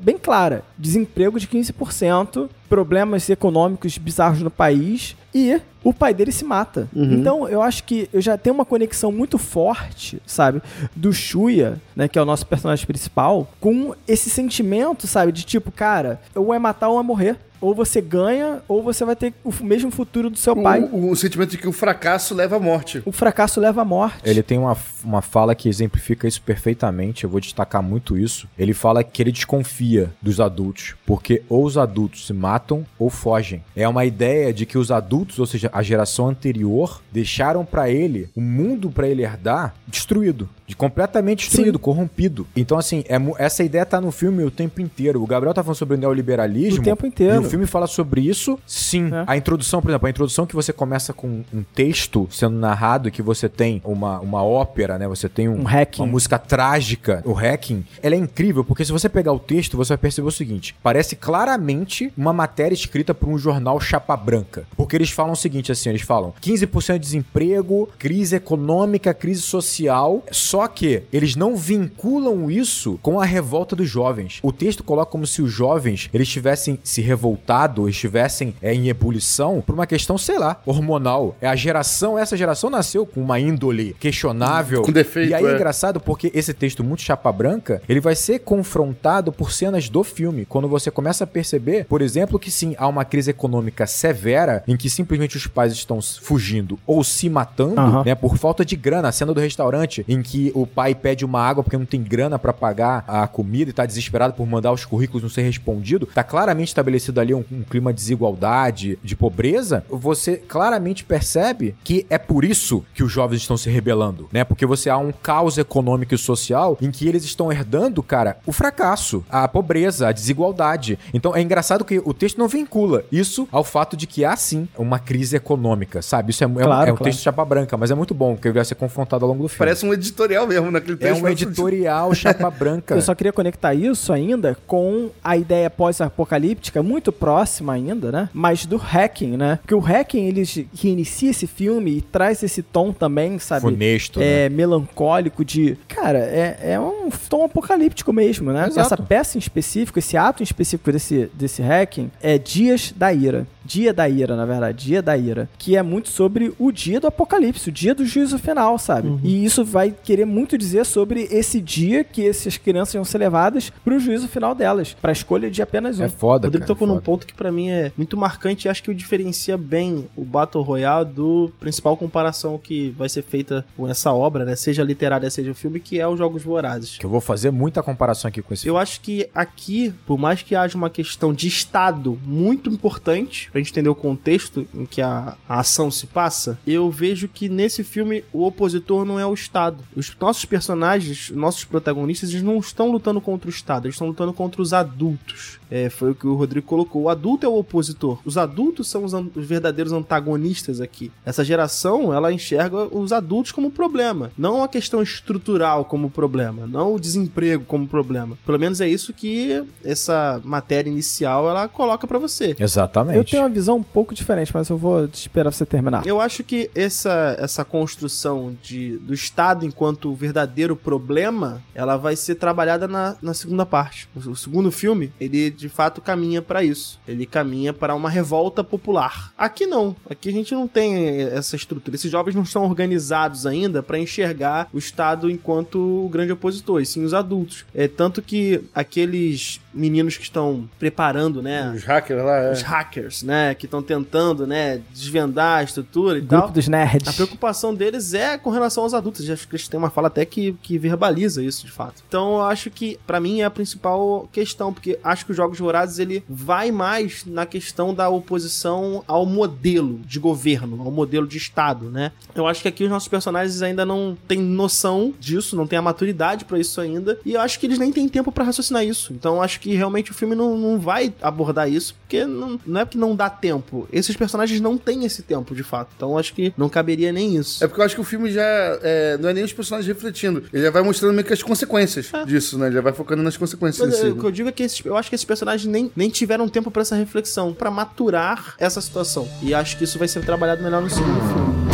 bem clara: desemprego de 15%, problemas econômicos bizarros no país e o pai dele se mata. Uhum. Então, eu acho que eu já tenho uma conexão muito forte, sabe, do Shuya, né, que é o nosso personagem principal, com esse sentimento, sabe, de tipo, cara, ou é matar ou é morrer. Ou você ganha, ou você vai ter o mesmo futuro do seu pai. O, o sentimento de que o fracasso leva à morte. O fracasso leva à morte. Ele tem uma, uma fala que exemplifica isso perfeitamente, eu vou destacar muito isso. Ele fala que ele desconfia dos adultos, porque ou os adultos se matam ou fogem. É uma ideia de que os adultos, ou seja, a geração anterior, deixaram pra ele, o mundo pra ele herdar, destruído. De completamente destruído, corrompido. Então, assim, é essa ideia tá no filme o tempo inteiro. O Gabriel tá falando sobre o neoliberalismo. O tempo inteiro. E o filme fala sobre isso, sim. É. A introdução, por exemplo, a introdução que você começa com um texto sendo narrado e que você tem uma, uma ópera, né? Você tem um, Um hacking. uma música trágica, o hacking. Ela é incrível, porque se você pegar o texto, você vai perceber o seguinte: parece claramente uma matéria escrita por um jornal chapa branca. Porque eles falam o seguinte, assim, eles falam 15% de desemprego, crise econômica, crise social. Só que eles não vinculam isso com a revolta dos jovens. O texto coloca como se os jovens eles tivessem se revoltado, estivessem é, em ebulição por uma questão, sei lá, hormonal. É a geração, essa geração nasceu com uma índole questionável. Com defeito, E aí é é. engraçado porque esse texto muito chapa branca, ele vai ser confrontado por cenas do filme, quando você começa a perceber, por exemplo, que sim, há uma crise econômica severa em que simplesmente os pais estão fugindo ou se matando, né, por falta de grana. A cena do restaurante em que o pai pede uma água porque não tem grana pra pagar a comida e tá desesperado por mandar os currículos não ser respondido, tá claramente estabelecido ali um, um clima de desigualdade, de pobreza. Você claramente percebe que é por isso que os jovens estão se rebelando, né? Porque você há um caos econômico e social em que eles estão herdando, cara, o fracasso, a pobreza, a desigualdade. Então é engraçado que o texto não vincula isso ao fato de que há sim uma crise econômica, sabe? Isso é, é um- Claro, é um claro. texto de chapa branca, mas é muito bom, porque ele vai ser confrontado ao longo do filme. Parece um editorial mesmo naquele é texto. um Parece editorial chapa branca. Eu só queria conectar isso ainda com a ideia pós-apocalíptica, muito próxima ainda, né? Mas do hacking, né? Porque o hacking, ele que inicia esse filme e traz esse tom também, sabe? Funesto, É melancólico de. Cara, é, é um tom apocalíptico mesmo, né? Exato. Essa peça em específico, esse ato em específico desse, desse hacking é Dias da Ira. Dia da Ira, na verdade, Dia da Ira. Que é muito sobre o dia do apocalipse, o dia do juízo final, sabe? E isso vai querer muito dizer sobre esse dia que essas crianças vão ser levadas pro juízo final delas, pra escolha de apenas um. É foda, Rodrigo cara, tocou num foda. ponto que pra mim é muito marcante e acho que o diferencia bem o Battle Royale do principal comparação que vai ser feita com essa obra, né? Seja literária, seja filme, que é os Jogos Vorazes. Que eu vou fazer muita comparação aqui com esse Eu acho que aqui, por mais que haja uma questão de Estado muito importante, pra gente entender o contexto em que a, a ação se passa, eu vejo que nesse filme o opositor não é o Estado. Os nossos personagens, nossos protagonistas, eles não estão lutando contra o Estado, eles estão lutando contra os adultos. É, foi o que o Rodrigo colocou. O adulto é o opositor. Os adultos são os, an- os verdadeiros antagonistas aqui. Essa geração, ela enxerga os adultos como problema, não a questão estrutural como problema, não o desemprego como problema. Pelo menos é isso que essa matéria inicial ela coloca pra você. Exatamente. Eu tenho uma visão um pouco diferente, mas eu vou esperar você terminar. Eu acho que essa, essa construção de, do Estado enquanto verdadeiro problema, ela vai ser trabalhada na, na segunda parte. O, o segundo filme, ele de fato caminha pra isso. Ele caminha para uma revolta popular. Aqui não. Aqui a gente não tem essa estrutura. Esses jovens não estão organizados ainda pra enxergar o Estado enquanto o grande opositor, e sim os adultos. É tanto que aqueles meninos que estão preparando, né, Os hackers lá. é. os hackers, né, que estão tentando, né, desvendar a estrutura e Grupo tal. dos nerds. A preocupação deles é com relação aos adultos. Acho que eles têm uma fala até que, que verbaliza isso de fato. Então eu acho que pra mim é a principal questão, porque acho que os Jogos Vorazes ele vai mais na questão da oposição ao modelo de governo, ao modelo de Estado, né? Eu acho que aqui os nossos personagens ainda não têm noção disso, não têm a maturidade pra isso ainda, e eu acho que eles nem têm tempo pra raciocinar isso. Então eu acho que realmente o filme não, não vai abordar isso, porque não, não é que não dá tempo. Esses personagens não têm esse tempo, de fato. Então acho que não caberia nem isso. É porque eu acho que o filme já é, não é nem os personagens refletindo. Ele já vai mostrando meio que as consequências disso, né? Ele já vai focando nas consequências Mas, si, é, o né? que eu digo é que esses- eu acho que esses personagens nem, nem tiveram tempo pra essa reflexão, pra maturar essa situação. E acho que isso vai ser trabalhado melhor no segundo filme.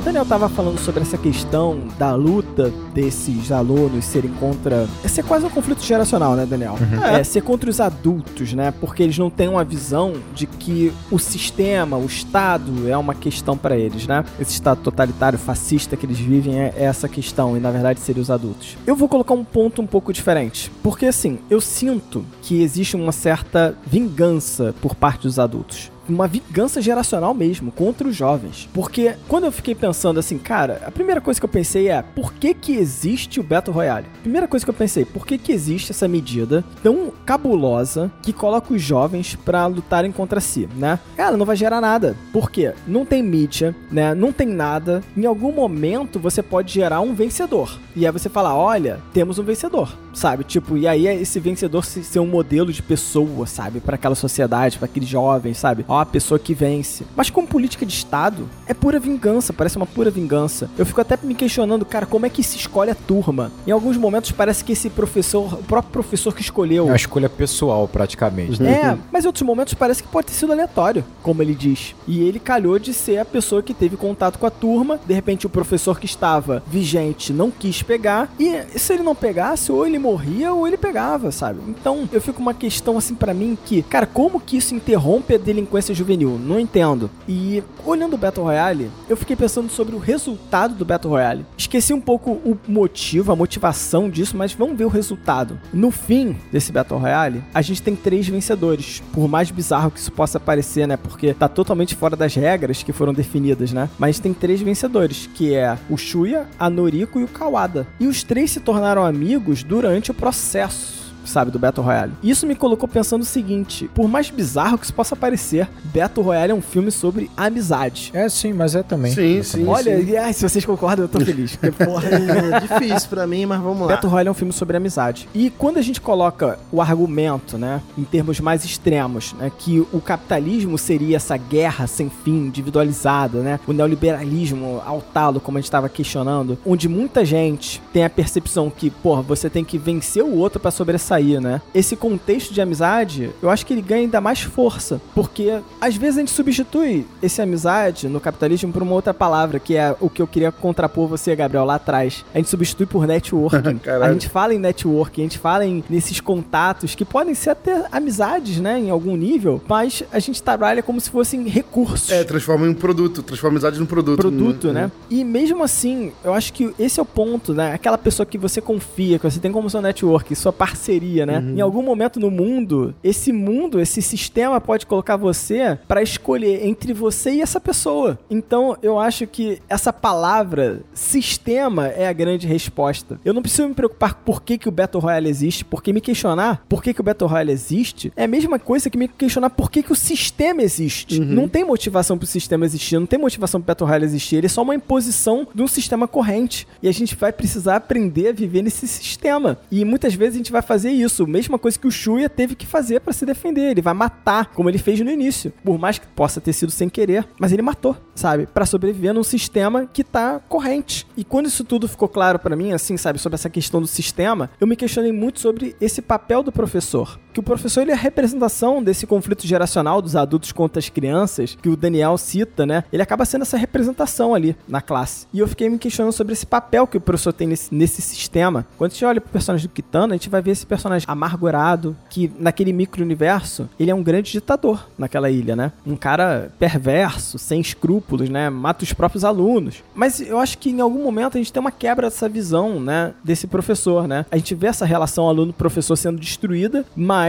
O Daniel tava falando sobre essa questão da luta desses alunos serem contra. É ser quase um conflito geracional, né, Daniel? É, ser contra os adultos, né? Porque eles não têm uma visão de que o sistema, o Estado é uma questão pra eles, né? Esse Estado totalitário, fascista que eles vivem é, é essa questão, e na verdade seriam os adultos. Eu vou colocar um ponto um pouco diferente. Porque assim, eu sinto que existe uma certa vingança por parte dos adultos uma vingança geracional mesmo contra os jovens. Porque quando eu fiquei pensando assim, cara, a primeira coisa que eu pensei é por que que existe o Battle Royale? Primeira coisa que eu pensei, por que que existe essa medida tão cabulosa que coloca os jovens pra lutarem contra si, né? Cara, não vai gerar nada. Por quê? Não tem mídia, né? Não tem nada. Em algum momento você pode gerar um vencedor. E aí você fala, olha, temos um vencedor, sabe? Tipo, e aí esse vencedor se- ser um modelo de pessoa, sabe? Pra aquela sociedade, pra aqueles jovens, sabe? Ó, a pessoa que vence. Mas como política de Estado, é pura vingança, parece uma pura vingança. Eu fico até me questionando, cara, como é que se escolhe a turma? Em alguns momentos parece que esse professor, o próprio professor que escolheu. É uma escolha pessoal, praticamente. É, mas em outros momentos parece que pode ter sido aleatório, como ele diz. E ele calhou de ser a pessoa que teve contato com a turma. De repente, o professor que estava vigente não quis pegar. E se ele não pegasse, ou ele morria ou ele pegava, sabe? Então, eu fico uma questão assim pra mim que, cara, como que isso interrompe a delinquência juvenil? Não entendo. E olhando o Battle Royale, eu fiquei pensando sobre o resultado do Battle Royale. Esqueci um pouco o motivo, a motivação disso, mas vamos ver o resultado. No fim desse Battle Royale, a gente tem três vencedores. Por mais bizarro que isso possa parecer, né? Porque tá totalmente fora das regras que foram definidas, né? Mas tem três vencedores, que é o Shuya, a Noriko e o Kawada. E os três se tornaram amigos durante o processo sabe, do Battle Royale. Isso me colocou pensando o seguinte: por mais bizarro que isso possa parecer, Battle Royale é um filme sobre amizade. É, sim, mas é também. Sim, É sim. Olha, e, ai, se vocês concordam, eu tô feliz. Porque, porra, É difícil pra mim, mas vamos lá. Battle Royale é um filme sobre amizade. E quando a gente coloca o argumento, né, em termos mais extremos, né, que o capitalismo seria essa guerra sem fim, individualizada, né, o neoliberalismo ao talo, como a gente estava questionando, onde muita gente tem a percepção que, porra, você tem que vencer o outro pra sobressair, né? Esse contexto de amizade, eu acho que ele ganha ainda mais força, porque às vezes a gente substitui esse amizade no capitalismo por uma outra palavra, que é o que eu queria contrapor você, Gabriel, lá atrás. A gente substitui por networking. a gente fala em networking, a gente fala em nesses contatos que podem ser até amizades, né, em algum nível, mas a gente trabalha como se fossem recursos É, transforma em um produto, transforma amizade num produto. produto, né? E mesmo assim, eu acho que esse é o ponto, né? Aquela pessoa que você confia, que você tem como seu network, sua parceria, né? Em algum momento no mundo, esse mundo, esse sistema pode colocar você pra escolher entre você e essa pessoa. Então, eu acho que essa palavra sistema é a grande resposta. Eu não preciso me preocupar por que, que o Battle Royale existe, porque me questionar por que, que o Battle Royale existe é a mesma coisa que me questionar por que, que o sistema existe. Não tem motivação pro sistema existir, não tem motivação pro Battle Royale existir, ele é só uma imposição de um sistema corrente. E a gente vai precisar aprender a viver nesse sistema. E muitas vezes a gente vai fazer isso, mesma coisa que o Shuya teve que fazer pra se defender. Ele vai matar, como ele fez no início. Por mais que possa ter sido sem querer, mas ele matou, sabe? Pra sobreviver num sistema que tá corrente. E quando isso tudo ficou claro pra mim, assim, sabe, sobre essa questão do sistema, eu me questionei muito sobre esse papel do professor. Que o professor ele é a representação desse conflito geracional dos adultos contra as crianças, que o Daniel cita, né? Ele acaba sendo essa representação ali na classe. E eu fiquei me questionando sobre esse papel que o professor tem nesse, nesse sistema. Quando a gente olha pro personagem do Kitano, a gente vai ver esse personagem amargurado, que naquele micro-universo, ele é um grande ditador naquela ilha, né? Um cara perverso, sem escrúpulos, né? Mata os próprios alunos. Mas eu acho que em algum momento a gente tem uma quebra dessa visão, né? Desse professor, né? A gente vê essa relação aluno-professor sendo destruída, mas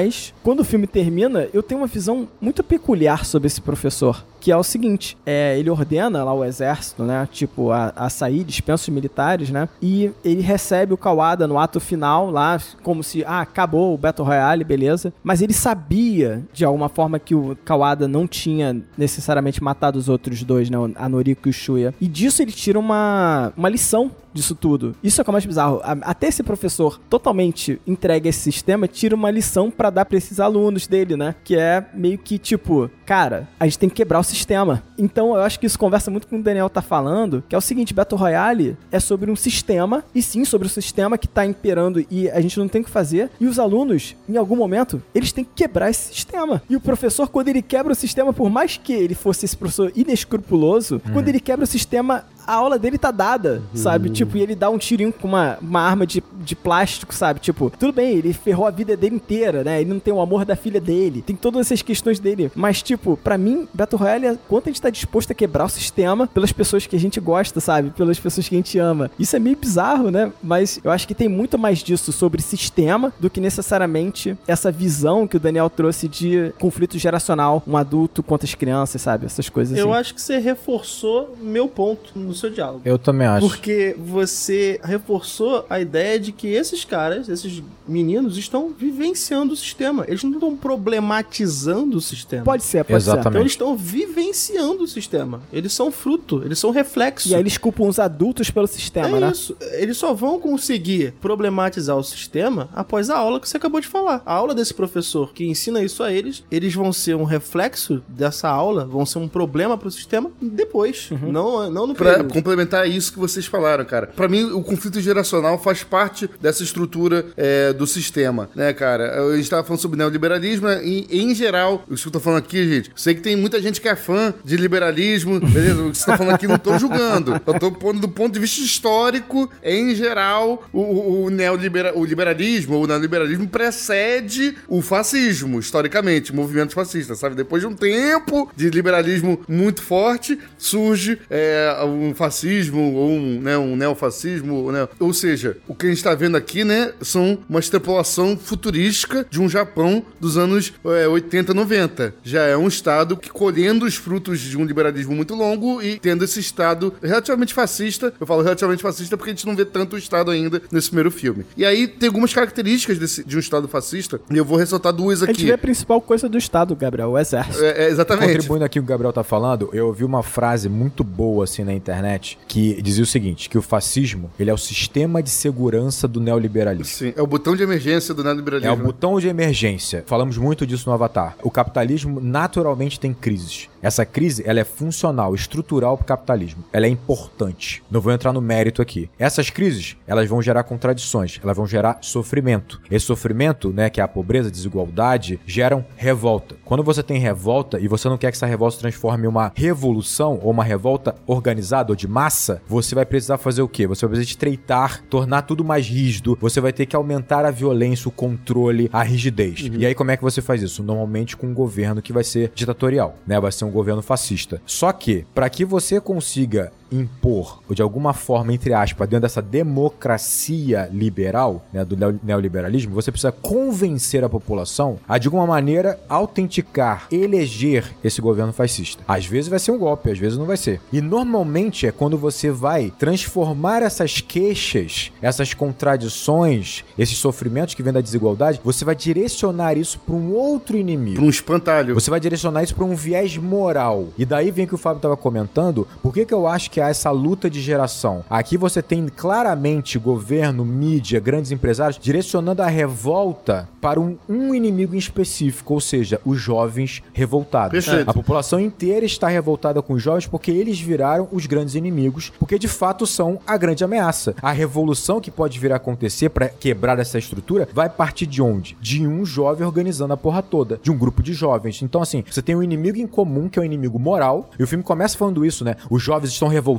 quando o filme termina, eu tenho uma visão muito peculiar sobre esse professor. Que é o seguinte, é, ele ordena lá o exército, né? Tipo, a, a sair, dispensa os militares, né? E ele recebe o Kawada no ato final lá, como se, ah, acabou o Battle Royale, beleza. Mas ele sabia, de alguma forma, que o Kawada não tinha necessariamente matado os outros dois, né? A Noriko e o Shuya. E disso ele tira uma, uma lição disso tudo. Isso é o que é mais bizarro. A- Até esse professor totalmente entregue esse sistema tira uma lição pra dar pra esses alunos dele, né? Que é meio que tipo, cara, a gente tem que quebrar o sistema. Então eu acho que isso conversa muito com o Daniel tá falando, que é o seguinte, Battle Royale é sobre um sistema, e sim, sobre o sistema que tá imperando e a gente não tem o que fazer. E os alunos, em algum momento, eles têm que quebrar esse sistema. E o professor, quando ele quebra o sistema, por mais que ele fosse esse professor inescrupuloso, quando ele quebra o sistema, a aula dele tá dada, sabe? Tipo, e ele dá um tirinho com uma, uma arma de, de plástico, sabe? Tipo, tudo bem, ele ferrou a vida dele inteira, né? Ele não tem o amor da filha dele, tem todas essas questões dele. Mas, tipo, pra mim, Battle Royale é quanto a gente tá disposto a quebrar o sistema pelas pessoas que a gente gosta, sabe? Pelas pessoas que a gente ama. Isso é meio bizarro, né? Mas eu acho que tem muito mais disso sobre sistema do que necessariamente essa visão que o Daniel trouxe de conflito geracional, um adulto contra as crianças, sabe? Essas coisas assim. Eu acho que você reforçou meu ponto no seu diálogo. Eu também acho. Porque você reforçou a ideia de que esses caras, esses meninos, estão vivenciando o sistema. Eles não estão problematizando o sistema. Pode ser, pode ser. Exatamente. Então eles estão vivenciando o sistema. Eles são fruto, eles são reflexo. E aí eles culpam os adultos pelo sistema, é né? isso. Eles só vão conseguir problematizar o sistema após a aula que você acabou de falar. A aula desse professor que ensina isso a eles, eles vão ser um reflexo dessa aula, vão ser um problema pro sistema depois. Uhum. Não, não no Pra período. complementar isso que vocês falaram, cara. Pra mim, o conflito geracional faz parte dessa estrutura é, do sistema, né, cara? A gente tava falando sobre neoliberalismo, né? e em geral, o que eu tô falando aqui, gente, sei que tem muita gente que é fã de liberalismo, beleza? O que você tá falando aqui não tô julgando. Eu tô pondo do ponto de vista histórico, em geral, o, o, o liberalismo, ou o neoliberalismo precede o fascismo, historicamente, movimentos fascistas, sabe? Depois de um tempo de liberalismo muito forte, surge é, um fascismo ou um, né, um neofascismo, né? Ou seja, o que a gente tá vendo aqui, né, são uma extrapolação futurística de um Japão dos anos é, 80, 90. Já é um estado que colhendo os frutos de um liberalismo muito longo e tendo esse estado relativamente fascista. Eu falo relativamente fascista porque a gente não vê tanto o estado ainda nesse primeiro filme. E aí tem algumas características desse- de um estado fascista e eu vou ressaltar duas A gente aqui. vê a principal coisa do Estado, Gabriel, o exército. É, é, exatamente. Contribuindo aqui o que o Gabriel tá falando, eu ouvi uma frase muito boa assim na internet que dizia o seguinte, que o fascismo, ele é o sistema de segurança do neoliberalismo. Sim, é o botão de emergência do É neoliberalismo. o botão de emergência. Falamos muito disso no Avatar. O capitalismo naturalmente tem crises. Essa crise, ela é funcional, estrutural para o capitalismo. Ela é importante. Não vou entrar no mérito aqui. Essas crises, elas vão gerar contradições, elas vão gerar sofrimento. Esse sofrimento, né, que é a pobreza, a desigualdade, geram revolta. Quando você tem revolta e você não quer que essa revolta se transforme em uma revolução ou uma revolta organizada ou de massa, você vai precisar fazer o quê? Você vai precisar estreitar, tornar tudo mais rígido, você vai ter que aumentar a violência, o controle, a rigidez. E aí como é que você faz isso? Normalmente com um governo que vai ser ditatorial, né? Vai ser um governo fascista. Só que para que você consiga impor, ou de alguma forma, entre aspas, dentro dessa democracia liberal, né, do neo- neoliberalismo, você precisa convencer a população a, de alguma maneira, autenticar, eleger esse governo fascista. Às vezes vai ser um golpe, às vezes não vai ser. E normalmente é quando você vai transformar essas queixas, essas contradições, esses sofrimentos que vêm da desigualdade, você vai direcionar isso para um outro inimigo. Para um espantalho. Você vai direcionar isso para um viés moral. E daí vem o que o Fábio estava comentando. Por que, que eu acho que há essa luta de geração? Aqui você tem claramente governo, mídia, grandes empresários direcionando a revolta para um, um inimigo em específico, ou seja, os jovens revoltados. Perfeito. A população inteira está revoltada com os jovens porque eles viraram os grandes inimigos, porque de fato são a grande ameaça. A revolução que pode vir a acontecer para quebrar essa estrutura vai partir de onde? De um jovem organizando a porra toda, de um grupo de jovens. Então, assim, você tem um inimigo em comum, que é o inimigo moral, e o filme começa falando isso, né? Os jovens estão revoltados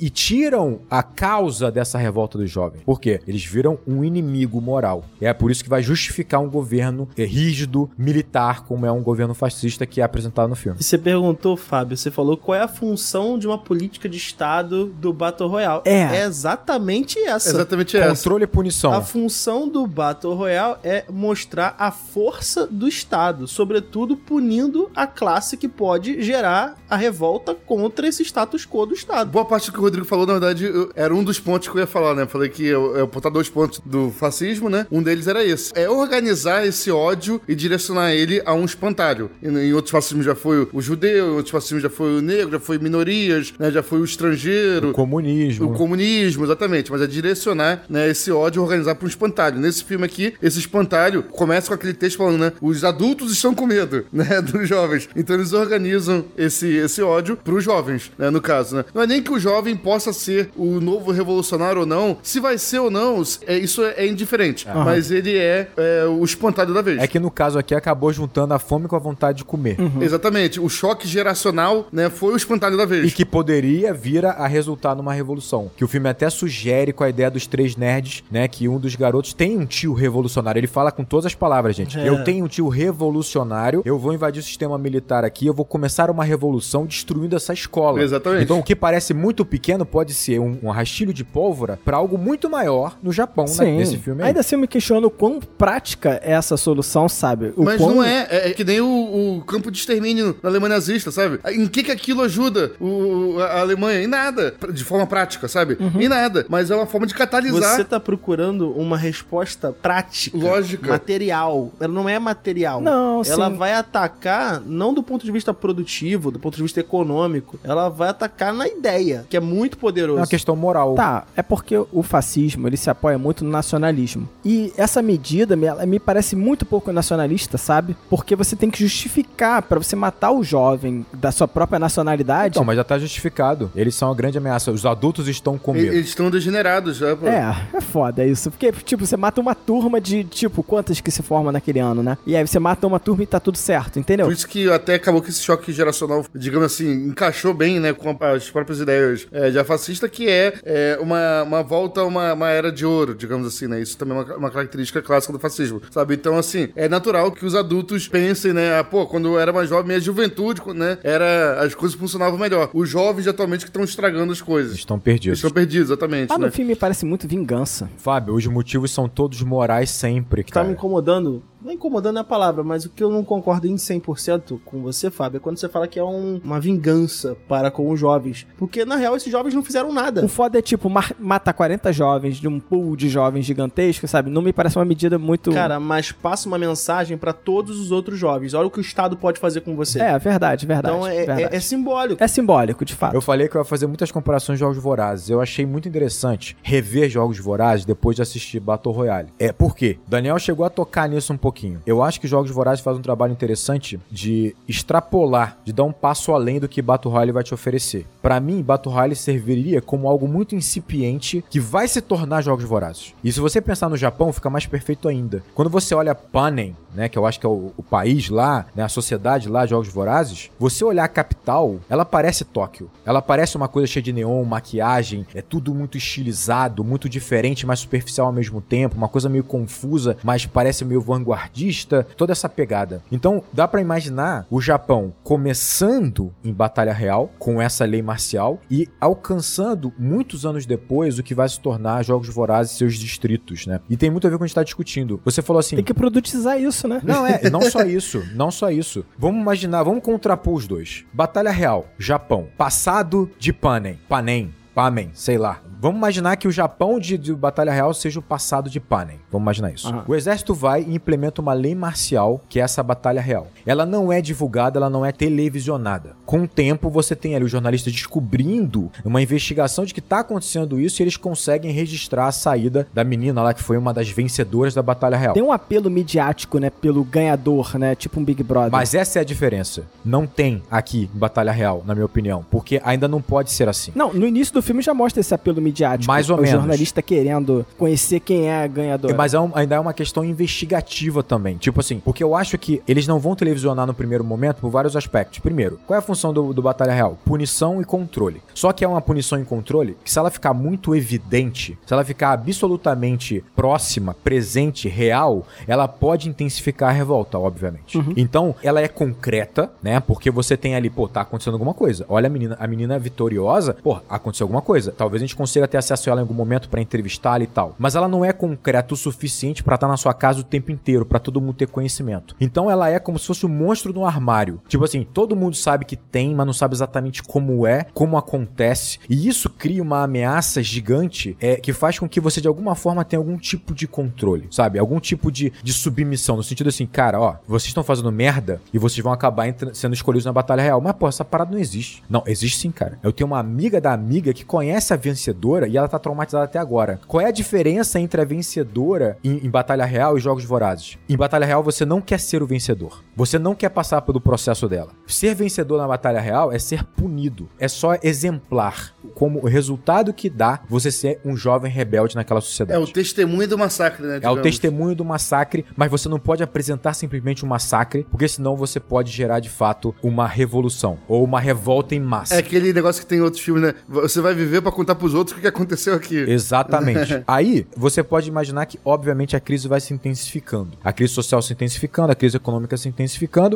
e tiram a causa dessa revolta dos jovens. Por quê? Eles viram um inimigo moral. E é por isso que vai justificar um governo eh, rígido, militar, como é um governo fascista que é apresentado no filme. E você perguntou, Fábio, você falou qual é a função de uma política de Estado do Battle Royale. É. exatamente essa. Exatamente essa. Controle e punição. A função do Battle Royale é mostrar a força do Estado, sobretudo punindo a classe que pode gerar a revolta contra esse status quo do Estado. Boa parte do que o Rodrigo falou, na verdade, eu- era um dos pontos que eu ia falar, né? Eu falei que eu, eu botar dois pontos do fascismo, né? Um deles era esse. É organizar esse ódio e direcionar ele a um espantalho. E Em outros fascismos já foi o judeu, em outros fascismos já foi o negro, já foi minorias, né? Já foi o estrangeiro. Comunismo. O comunismo, exatamente, mas é direcionar né, esse ódio e organizar para um espantalho. Nesse filme aqui, esse espantalho começa com aquele texto falando, né? Os adultos estão com medo, né? Dos jovens. Então eles organizam esse, esse ódio pros jovens, né? No caso, né? Não é nem que o jovem possa ser o novo revolucionário ou não. Se vai ser ou não, é, isso é, é indiferente. Mas ele é, é, o espantalho da vez. É que no caso aqui acabou juntando a fome com a vontade de comer. Exatamente. O choque geracional, né? Foi o espantalho da vez. E que poderia vir a, a resultar numa revolução. Que o filme até sugere com a ideia dos três nerds, né? Que um dos garotos tem um tio revolucionário. Ele fala com todas as palavras, gente. É. Eu tenho um tio revolucionário, eu vou invadir o sistema militar aqui, eu vou começar uma revolução destruindo essa escola. Exatamente. Então o que parece muito pequeno pode ser um, um rastilho de pólvora pra algo muito maior no Japão, né? Sim. Nesse filme aí. Ainda assim eu me questiono o quão prática é essa solução, sabe? O Mas quão... não é, é, é que nem o, o campo de extermínio na Alemanha nazista, sabe? Em que que aquilo ajuda o, a Alemanha? Em nada. De forma prática, sabe? Em nada. Mas é uma forma de catalisar. Você tá procurando uma resposta prática. Lógica. Material. Ela não é material. Não, Ela sim. vai atacar, não do ponto de vista produtivo, do ponto de vista econômico. Ela vai atacar na ideia, que é muito É poderoso. uma questão moral. Tá, é porque o fascismo ele se apoia muito no nacionalismo. E essa medida me, ela me parece muito pouco nacionalista, sabe? Porque você tem que justificar pra você matar o jovem da sua própria nacionalidade. Então, mas já tá justificado. Eles são a grande ameaça. Os adultos estão com medo. Eles estão degenerados já, pô. É, é foda isso. Porque, tipo, você mata uma turma de, tipo, quantas que se formam naquele ano, né? E aí você mata uma turma e tá tudo certo, entendeu? Por isso que até acabou que esse choque geracional, digamos assim, encaixou bem, né, com as próprias ideias é, de fascista, que é, é, uma, uma volta a uma, uma era de ouro, digamos assim, né? Isso também é uma, uma característica clássica do fascismo, sabe? Então, assim, é natural que os adultos pensem, né? Ah, pô, quando eu era mais jovem, minha juventude, né? Era, as coisas funcionavam melhor. Os jovens atualmente que estão estragando as coisas. Estão perdidos. estão perdidos, exatamente, Ah, né? no filme parece muito vingança. Fábio, os motivos são todos morais sempre, Tá cara. me incomodando. Não é incomodando é a palavra, mas o que eu não concordo em 100% com você, Fábio, é quando você fala que é um- uma vingança para com os jovens. Porque, na real, esses jovens não fizeram nada. O foda é, tipo, matar 40 jovens de um pool de jovens gigantesco, sabe? Não me parece uma medida muito. Cara, mas passa uma mensagem pra todos os outros jovens. Olha o que o Estado pode fazer com você. É, verdade, verdade. então é, verdade. é- é simbólico. É simbólico, de fato. Eu falei que eu ia fazer muitas comparações de Jogos Vorazes. Eu achei muito interessante rever Jogos Vorazes depois de assistir Battle Royale. É, por quê? Daniel chegou a tocar nisso um pouquinho. Eu acho que Jogos Vorazes faz um trabalho interessante de extrapolar, de dar um passo além do que Battle Royale vai te oferecer. Pra mim, Battle Royale serviria como algo muito incipiente que vai se tornar Jogos Vorazes. E se você pensar no Japão, fica mais perfeito ainda. Quando você olha Panem, né, que eu acho que é o, o país lá, né, a sociedade lá, Jogos Vorazes, você olhar a capital, ela parece Tóquio. Ela parece uma coisa cheia de neon, maquiagem, é tudo muito estilizado, muito diferente, mas superficial ao mesmo tempo, uma coisa meio confusa, mas parece meio vanguardista, toda essa pegada. Então, dá pra imaginar o Japão começando em batalha real com essa lei marcial e alcançando muitos anos depois o que vai se tornar Jogos Vorazes e seus distritos, né? E tem muito a ver com o que a gente tá discutindo. Você falou assim, Tem que produtizar isso, né? não é, não só isso, não só isso. Vamos imaginar, vamos contrapor os dois. Batalha Real, Japão. Passado de Panem, Panem, Pamen, sei lá. Vamos imaginar que o Japão de, de Batalha Real seja o passado de Panem. Vamos imaginar isso. Aham. O exército vai e implementa uma lei marcial, que é essa Batalha Real. Ela não é divulgada, ela não é televisionada. Com o tempo, você tem ali os jornalistas descobrindo uma investigação de que tá acontecendo isso e eles conseguem registrar a saída da menina lá, que foi uma das vencedoras da Batalha Real. Tem um apelo midiático, né? Pelo ganhador, né? Tipo um Big Brother. Mas essa é a diferença. Não tem aqui em Batalha Real, na minha opinião. Porque ainda não pode ser assim. Não, no início do filme já mostra esse apelo midiático. Mais ou o menos. jornalista querendo conhecer quem é a ganhadora. Mas é um- ainda é uma questão investigativa também. Tipo assim, porque eu acho que eles não vão televisionar no primeiro momento por vários aspectos. Primeiro, qual é a função do, do Batalha Real? Punição e controle. Só que é uma punição e controle que, se ela ficar muito evidente, se ela ficar absolutamente próxima, presente, real, ela pode intensificar a revolta, obviamente. Então, ela é concreta, né? Porque você tem ali, pô, tá acontecendo alguma coisa. Olha a menina, a menina vitoriosa, pô, aconteceu alguma coisa. Talvez a gente consiga consiga ter acesso a ela em algum momento pra entrevistá-la e tal. Mas ela não é concreta o suficiente pra estar na sua casa o tempo inteiro, pra todo mundo ter conhecimento. Então ela é como se fosse um monstro no armário. Tipo assim, todo mundo sabe que tem, mas não sabe exatamente como é, como acontece. E isso cria uma ameaça gigante é, que faz com que você de alguma forma tenha algum tipo de controle, sabe? Algum tipo de, de submissão, no sentido assim, cara, ó, vocês estão fazendo merda e vocês vão acabar sendo escolhidos na batalha real. Mas, pô, essa parada não existe. Não, existe sim, cara. Eu tenho uma amiga da amiga que conhece a vencedora e ela tá traumatizada até agora. Qual é a diferença entre a vencedora em, em batalha real e jogos vorazes? Em batalha real você não quer ser o vencedor. Você não quer passar pelo processo dela. Ser vencedor na batalha real é ser punido. É só exemplar. Como o resultado que dá você ser um jovem rebelde naquela sociedade. É o testemunho do massacre, né? É o digamos. testemunho do massacre, mas você não pode apresentar simplesmente um massacre, porque senão você pode gerar de fato uma revolução ou uma revolta em massa. É aquele negócio que tem em outros filmes, né? Você vai viver pra contar pros outros o que aconteceu aqui. Exatamente. Aí, você pode imaginar que, obviamente, a crise vai se intensificando. A crise social se intensificando, a crise econômica se intensificando,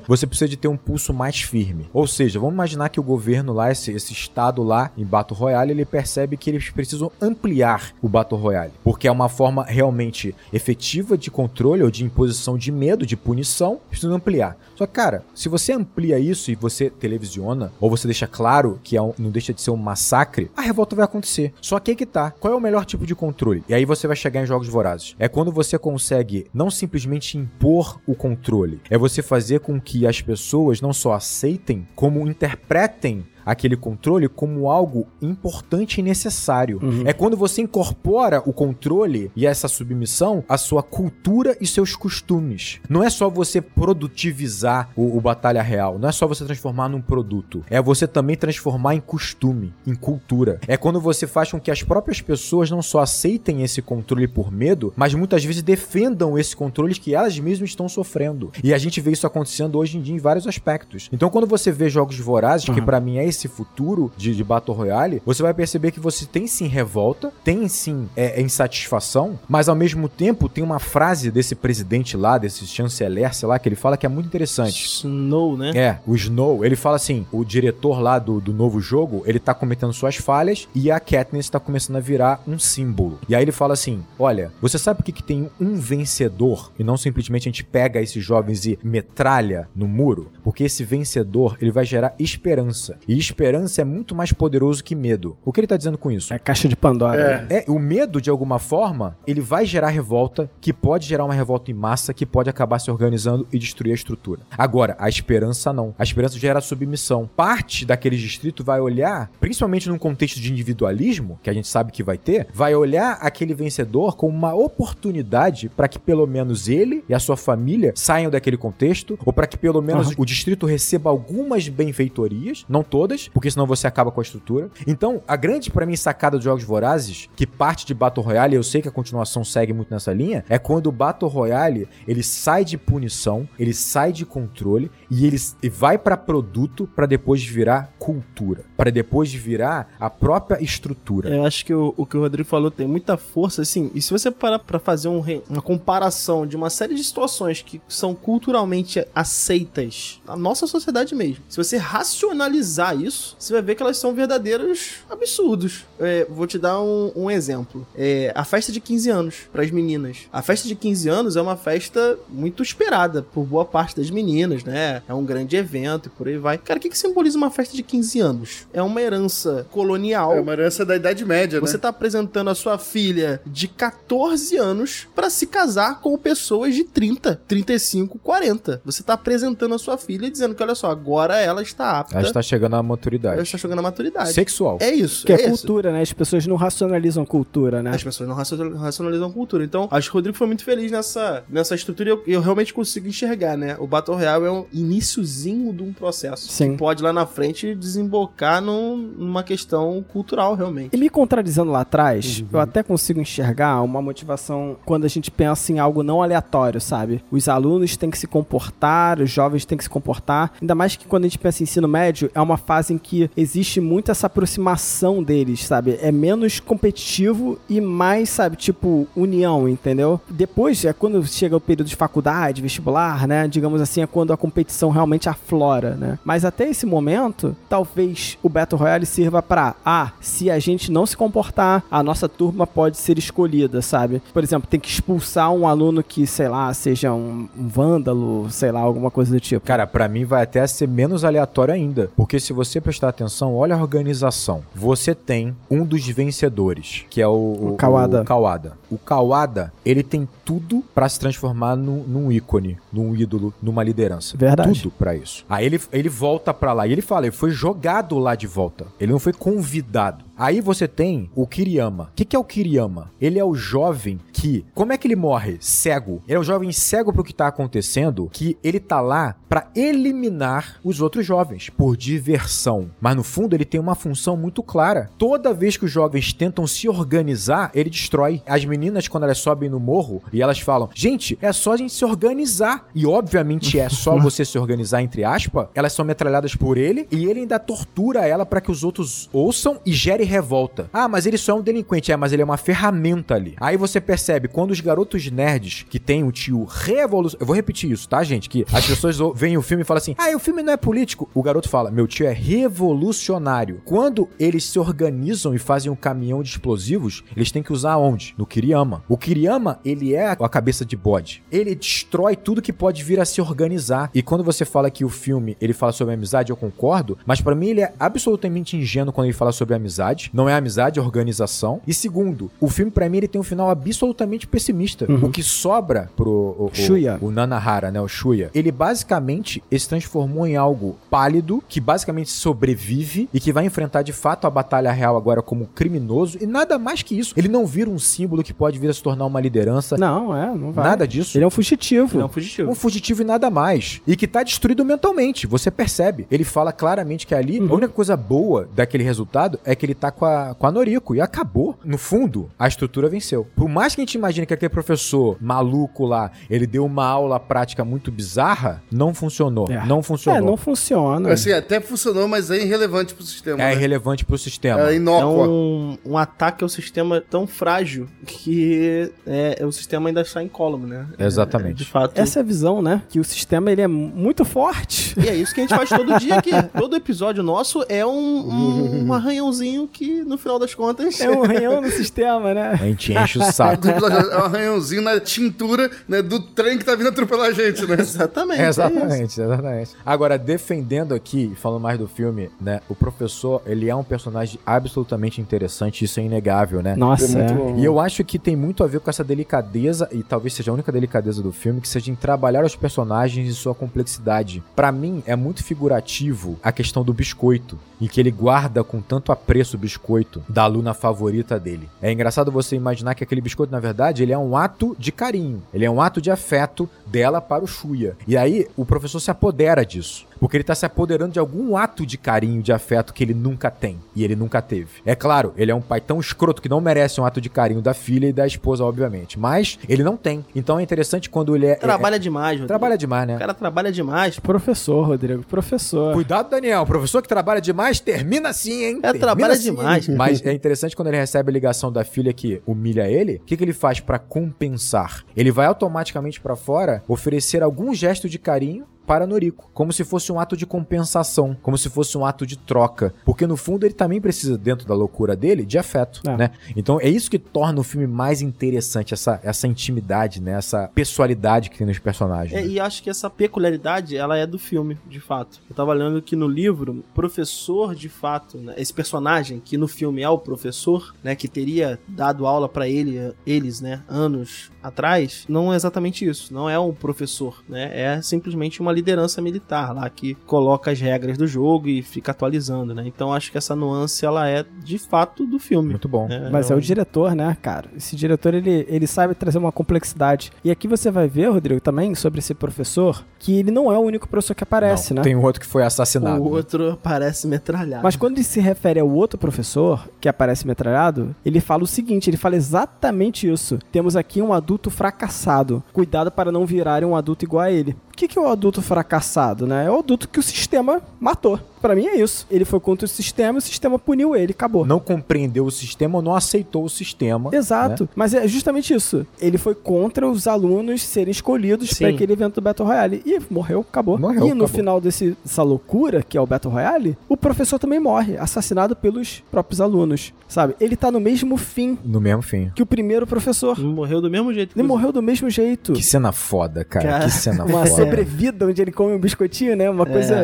você precisa de ter um pulso mais firme. Ou seja, vamos imaginar que o governo lá, esse, esse estado lá, em Battle Royale, ele percebe que eles precisam ampliar o Battle Royale. Porque é uma forma realmente efetiva de controle ou de imposição de medo, de punição, precisam ampliar. Só que, cara, se você amplia isso e você televisiona, ou você deixa claro que é um- não deixa de ser um massacre, a revolta vai acontecer. Só que aí que tá. Qual é o melhor tipo de controle? E aí você vai chegar em jogos vorazes. É quando você consegue não simplesmente impor o controle, é você fazer com que as pessoas não só aceitem, como interpretem aquele controle como algo importante e necessário. É quando você incorpora o controle e essa submissão à sua cultura e seus costumes. Não é só você produtivizar o, o batalha real, não é só você transformar num produto, é você também transformar em costume, em cultura. É quando você faz com que as próprias pessoas não só aceitem esse controle por medo, mas muitas vezes defendam esse controle que elas mesmas estão sofrendo. E a gente vê isso acontecendo hoje em dia em vários aspectos. Então quando você vê jogos vorazes, que pra mim é esse futuro de, de Battle Royale, você vai perceber que você tem sim revolta, tem sim é, é insatisfação, mas ao mesmo tempo tem uma frase desse presidente lá, desse chanceler, sei lá, que ele fala que é muito interessante. Snow, né? É, o Snow, ele fala assim: o diretor lá do, do novo jogo, ele tá cometendo suas falhas e a Katniss tá começando a virar um símbolo. E aí ele fala assim: olha, você sabe por que, que tem um vencedor e não simplesmente a gente pega esses jovens e metralha no muro? Porque esse vencedor, ele vai gerar esperança. E esperança é muito mais poderoso que medo. O que ele tá dizendo com isso? É caixa de Pandora. É. É, o medo, de alguma forma, ele vai gerar revolta, que pode gerar uma revolta em massa, que pode acabar se organizando e destruir a estrutura. Agora, a esperança não. A esperança gera submissão. Parte daquele distrito vai olhar, principalmente num contexto de individualismo, que a gente sabe que vai ter, vai olhar aquele vencedor como uma oportunidade para que pelo menos ele e a sua família saiam daquele contexto, ou para que pelo menos Aham. o distrito receba algumas benfeitorias, não todas, porque senão você acaba com a estrutura. Então, a grande pra mim sacada dos jogos vorazes, que parte de Battle Royale, eu sei que a continuação segue muito nessa linha, é quando o Battle Royale, ele sai de punição, ele sai de controle e ele vai pra produto pra depois virar cultura, Pra depois virar a própria estrutura. Eu acho que o, o que o Rodrigo falou tem muita força, assim. E se você parar pra fazer um uma comparação de uma série de situações que são culturalmente aceitas na nossa sociedade mesmo, se você racionalizar isso, você vai ver que elas são verdadeiros absurdos. É, vou te dar um, um exemplo. É, a festa de 15 anos para as meninas. A festa de 15 anos é uma festa muito esperada por boa parte das meninas, né? É um grande evento e por aí vai. Cara, o que, que simboliza uma festa de 15 anos? É uma herança colonial. É uma herança da Idade Média, Você né? tá apresentando a sua filha de 14 anos pra se casar com pessoas de 30, 35, 40. Você tá apresentando a sua filha dizendo que, olha só, agora ela está apta. Ela está chegando à ela maturidade. está chegando à maturidade. Sexual. É isso. Que é, isso. cultura, né? As pessoas não racionalizam cultura, né? As pessoas não racio- racionalizam cultura. Então, acho que o Rodrigo foi muito feliz nessa, nessa estrutura e eu, eu realmente consigo enxergar, né? O Battle Royale é um iniciozinho de um processo. Sim. Que pode lá na frente desembocar num- numa questão cultural, realmente. E me contradizendo lá atrás, eu até consigo enxergar uma motivação quando a gente pensa em algo não aleatório, sabe? Os alunos têm que se comportar, os jovens têm que se comportar. Ainda mais que quando a gente pensa em ensino médio, é uma fase fazem que existe muito essa aproximação deles, sabe? É menos competitivo e mais, sabe, tipo, união, entendeu? Depois, é quando chega o período de faculdade, vestibular, né? Digamos assim, é quando a competição realmente aflora, né? Mas até esse momento, talvez o Battle Royale sirva pra, ah, se a gente não se comportar, a nossa turma pode ser escolhida, sabe? Por exemplo, tem que expulsar um aluno que, sei lá, seja um, um vândalo, sei lá, alguma coisa do tipo. Cara, pra mim vai até ser menos aleatório ainda. Porque se você prestar atenção, olha a organização. Você tem um dos vencedores, que é o, O Kawada. O Kawada. O Kawada, ele tem tudo pra se transformar num, num ícone, num ídolo, numa liderança. Verdade. Tudo pra isso. Aí ele, ele volta pra lá. E ele fala, ele foi jogado lá de volta. Ele não foi convidado. Aí você tem o Kiriyama. O que, que é o Kiriyama? Ele é o jovem que. Como é que ele morre? Cego. Ele é o jovem cego pro que tá acontecendo, que ele tá lá pra eliminar os outros jovens, por diversão. Mas no fundo ele tem uma função muito clara. Toda vez que os jovens tentam se organizar, ele destrói. As meninas, quando elas sobem no morro e elas falam: Gente, é só a gente se organizar. E obviamente é só você se organizar, entre aspas. Elas são metralhadas por ele e ele ainda tortura ela pra que os outros ouçam e gere revolta. Ah, mas ele só é um delinquente. É, mas ele é uma ferramenta ali. Aí você percebe quando os garotos nerds que tem o tio revolucionário. Eu vou repetir isso, tá, gente? Que as pessoas veem o filme e falam assim: ah, o filme não é político. O garoto fala: meu tio é revolucionário. Quando eles se organizam e fazem um caminhão de explosivos, eles têm que usar onde? No Kiriyama. O Kiriyama, ele é a cabeça de bode. Ele destrói tudo que pode vir a se organizar. E quando você fala que o filme ele fala sobre amizade, eu concordo, mas pra mim ele é absolutamente ingênuo quando ele fala sobre amizade. Não é amizade, é organização. E segundo, o filme pra mim ele tem um final absolutamente pessimista. O que sobra pro o, o- Shuya. o Nanahara, né, o Shuya, ele basicamente ele se transformou em algo pálido, que basicamente sobrevive e que vai enfrentar de fato a batalha real agora como criminoso e nada mais que isso. Ele não vira um símbolo que pode vir a se tornar uma liderança. Não, é, não vai. Nada disso. Ele é um fugitivo. Não, fugitivo. Um fugitivo e nada mais. E que tá destruído mentalmente. Você percebe. Ele fala claramente que ali, a única coisa boa daquele resultado é que ele tá com a, com a Noriko. E acabou. No fundo, a estrutura venceu. Por mais que a gente imagine que aquele professor maluco lá, ele deu uma aula prática muito bizarra, não funcionou. É. Não funcionou. É, não funciona. Assim, até funcionou, mas é irrelevante pro sistema. É né? irrelevante pro sistema. É É inócua. um, um ataque ao sistema tão frágil que é, o sistema ainda está incólume, né? Exatamente. É, de fato. Essa é a visão, né? Que o sistema ele é muito forte. E é isso que a gente faz todo dia aqui. Todo episódio nosso é um, um, um arranhãozinho que, no final das contas, É um ranhão no sistema, né? A gente enche o saco. É um arranhãozinho na tintura né, do trem que tá vindo atropelar a gente, né? Exatamente. é. Exatamente, exatamente. Agora, defendendo aqui, falando mais do filme, né? O professor, ele é um personagem absolutamente interessante, isso é inegável, né? Nossa, É é. E eu acho que tem muito a ver com essa delicadeza, e talvez seja a única delicadeza do filme, que seja em trabalhar os personagens e sua complexidade. Pra mim, é muito figurativo a questão do biscoito, em que ele guarda com tanto apreço o biscoito da aluna favorita dele. É engraçado você imaginar que aquele biscoito, na verdade, ele é um ato de carinho, ele é um ato de afeto dela para o Shuya. E aí, o professor se apodera disso. Porque ele tá se apoderando de algum ato de carinho, de afeto que ele nunca tem. E ele nunca teve. É claro, ele é um pai tão escroto que não merece um ato de carinho da filha e da esposa, obviamente. Mas ele não tem. Então é interessante quando ele é. Trabalha é- demais, Rodrigo. trabalha demais, né? O cara trabalha demais. Professor, Rodrigo, professor. Cuidado, Daniel. Professor que trabalha demais termina assim, hein? É, Termina trabalha assim. demais. Mas é interessante quando ele recebe a ligação da filha que humilha ele. O que, que ele faz pra compensar? Ele vai automaticamente pra fora oferecer algum gesto de carinho para Noriko, como se fosse um ato de compensação, como se fosse um ato de troca, porque no fundo ele também precisa dentro da loucura dele de afeto, É. né? Então é isso que torna o filme mais interessante, essa essa intimidade, né? Essa pessoalidade que tem nos personagens. É, né? e acho que essa peculiaridade, ela é do filme, de fato. Eu tava lendo que no livro, professor, de fato, né, esse personagem, que no filme é o professor, né, que teria dado aula pra ele, eles, né, anos atrás, não é exatamente isso. Não é um professor, né, é simplesmente uma liderança militar lá, que coloca as regras do jogo e fica atualizando, né. Então acho que essa nuance, ela é, de fato, do filme. Muito bom. Mas é um- o diretor, né, cara? Esse diretor, ele, ele sabe trazer uma complexidade. E aqui você vai ver, Rodrigo, também sobre esse professor, que ele não é o único professor que aparece, Não, né? Tem um outro que foi assassinado. O né? outro parece metralhado. Mas quando ele se refere ao outro professor, que aparece metralhado, ele fala o seguinte, ele fala exatamente isso. Temos aqui um adulto fracassado. Cuidado para não virar um adulto igual a ele. Que, que é o adulto fracassado, né? É o adulto que o sistema matou. Pra mim é isso. Ele foi contra o sistema, o sistema puniu ele, acabou. Não compreendeu o sistema ou não aceitou o sistema. Exato. né? Mas é justamente isso. Ele foi contra os alunos serem escolhidos para aquele evento do Battle Royale. E morreu, acabou. Morreu, e no acabou. final desse- dessa loucura, que é o Battle Royale, o professor também morre, assassinado pelos próprios alunos. Sabe? Ele tá no mesmo fim No mesmo fim. que o primeiro professor. Morreu do mesmo jeito. Ele morreu do mesmo jeito. Que cena foda, cara. Cara, Que cena Uma foda. sobrevida onde ele come um biscoitinho, né? Uma coisa.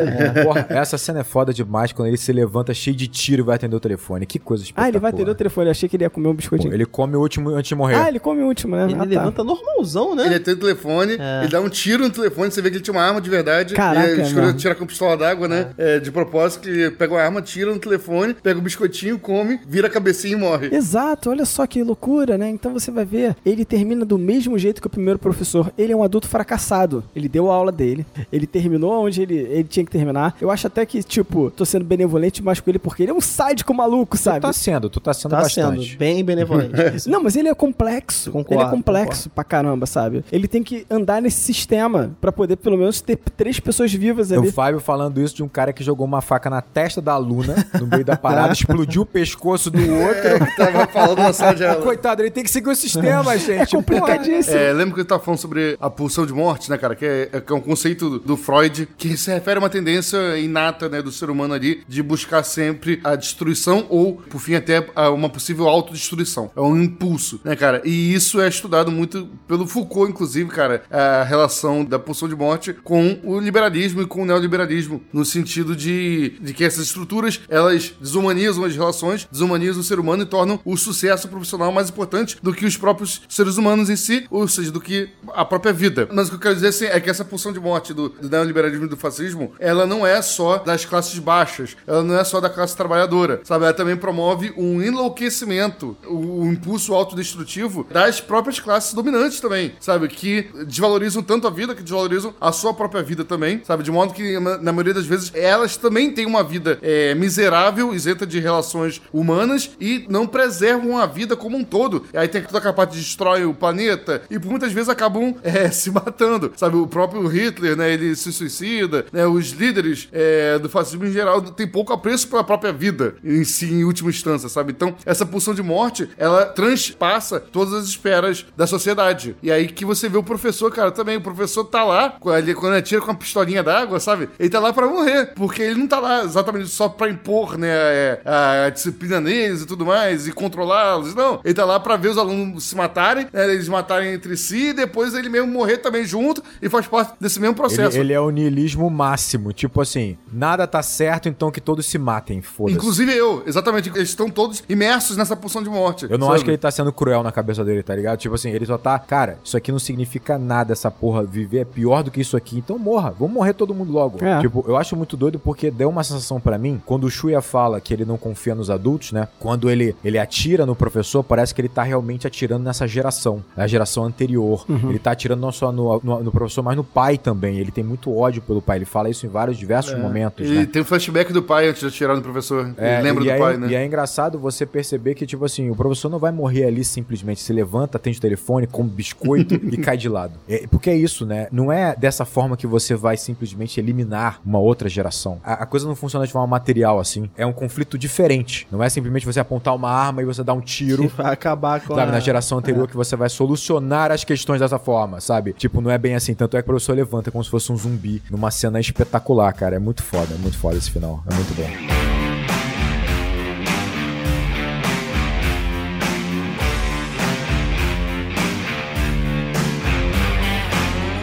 Porra, essa cena é foda demais quando ele se levanta cheio de tiro e vai atender o telefone. Que coisa espetacular. Ah, ele vai atender o telefone. Eu achei que ele ia comer um Pô, biscoitinho. ele come o último antes de morrer. Ah, ele come o último, né? Ele Ah, tá. levanta normalzão, né? Ele atende o telefone, É. ele dá um tiro no telefone, você vê que ele tinha uma arma de verdade. Caraca, ele escolheu tirar com pistola d'água, né? É, de propósito, que ele pega uma arma, tira no telefone, pega o biscoitinho, come, vira a cabecinha e morre. Exato, olha só que loucura, né? Então você vai ver, ele termina do mesmo jeito que o primeiro professor. Ele é um adulto fracassado. Ele deu a aula dele, ele terminou onde ele, ele tinha que terminar. Eu acho até que, tipo, tô sendo benevolente mais com ele porque ele é um sádico maluco, Tu sabe? tá sendo, tu tá sendo Tá bastante. sendo bem benevolente. Não, mas ele é complexo. Concordo, ele é complexo pra caramba, sabe? Ele tem que andar nesse sistema pra poder pelo menos ter três pessoas vivas ali. O Fábio falando isso de um cara que jogou uma faca na testa da aluna, no meio da parada, explodiu o pescoço do outro. Tava falando na sala de aula. Coitado, ele tem que seguir o sistema, gente. É complicadíssimo. É, lembra que ele tava falando sobre a pulsão de morte, né, cara? Que é, que é um conceito do- do Freud que se refere a uma tendência inata, né, do ser humano ali de buscar sempre a destruição ou, por fim, até uma possível autodestruição. É um impulso, né, cara? E isso é estudado muito pelo Foucault, inclusive, cara, a relação da pulsão de morte com o liberalismo e com o neoliberalismo, no sentido de, de que essas estruturas, elas desumanizam as relações, desumanizam o ser humano e tornam o sucesso profissional mais importante do que os próprios seres humanos em si, ou seja, do que a própria vida. Mas o que eu quero dizer assim, é que essa pulsão de morte do, do neoliberalismo e do fascismo, ela não é só das classes baixas, ela não é só da classe trabalhadora, sabe? Ela também promove um enlouquecimento, o, o impulso autodestrutivo das próprias classes dominantes também, sabe? Que desvalorizam tanto a vida, que desvalorizam a sua própria vida também, sabe? De modo que, na, maioria das vezes, elas também têm uma vida é, miserável, isenta de relações humanas e não preservam a vida como um todo. E aí tem toda aquela parte que destrói o planeta e por muitas vezes acabam é, se matando, sabe? O próprio Hitler, né? Ele se suicida, né? Os líderes é, do fascismo em geral têm pouco apreço pela própria vida em si, em última instância, sabe? Então, essa pulsão de morte, ela transpassa todas as esferas da sociedade. E aí que você vê o professor, cara, também. O professor tá lá, ele, quando ele tira com uma pistolinha d'água, sabe? Ele tá lá pra morrer. Porque ele não tá lá exatamente só pra impor, né, é, a, disciplina neles e tudo mais, e controlá-los. Não. Ele tá lá pra ver os alunos se matarem, né, eles matarem entre si, e depois ele mesmo morrer também junto, e faz parte desse mesmo processo. Ele, ele é o niilismo máximo. Tipo assim, nada tá certo, então que todos se matem. Foda-se. Inclusive eu, exatamente. Eles estão todos imersos nessa pulsão de morte. Eu não sabe? acho que ele tá sendo cruel na cabeça dele, tá ligado? Tipo assim, ele só tá, cara, isso aqui não significa nada, essa porra. Viver é pior do que isso aqui, então morra. Vamos morrer todo mundo logo. É. Tipo, eu acho muito doido porque deu uma sensação pra mim, quando o Shuya fala que ele não confia nos adultos, né? Quando ele, ele atira no professor, parece que ele tá realmente atirando nessa geração, na geração anterior. Ele tá atirando não só no, no, no professor, mas no pai também. Ele tem muito ódio pelo pai. Ele fala isso em vários diversos momentos, Ele né? tem um flashback do pai antes de atirar no professor. É, ele lembra e do aí- pai, né? E é engraçado você perceber que, tipo assim, o professor não vai morrer ali simplesmente se levanta, atende o telefone, come biscoito e cai de lado. É, porque é isso, né? Não é dessa forma que você vai simplesmente eliminar uma outra geração. A, a coisa não funciona de forma material, assim. É um conflito diferente. Não é simplesmente você apontar uma arma e você dar um tiro. Que vai acabar com Sabe, a... na geração anterior que você vai solucionar as questões dessa forma, sabe? Tipo, não é bem assim. Tanto é que o professor levanta como se fosse um zumbi numa cena espetacular, cara. É muito foda, é muito foda esse final. É muito bom.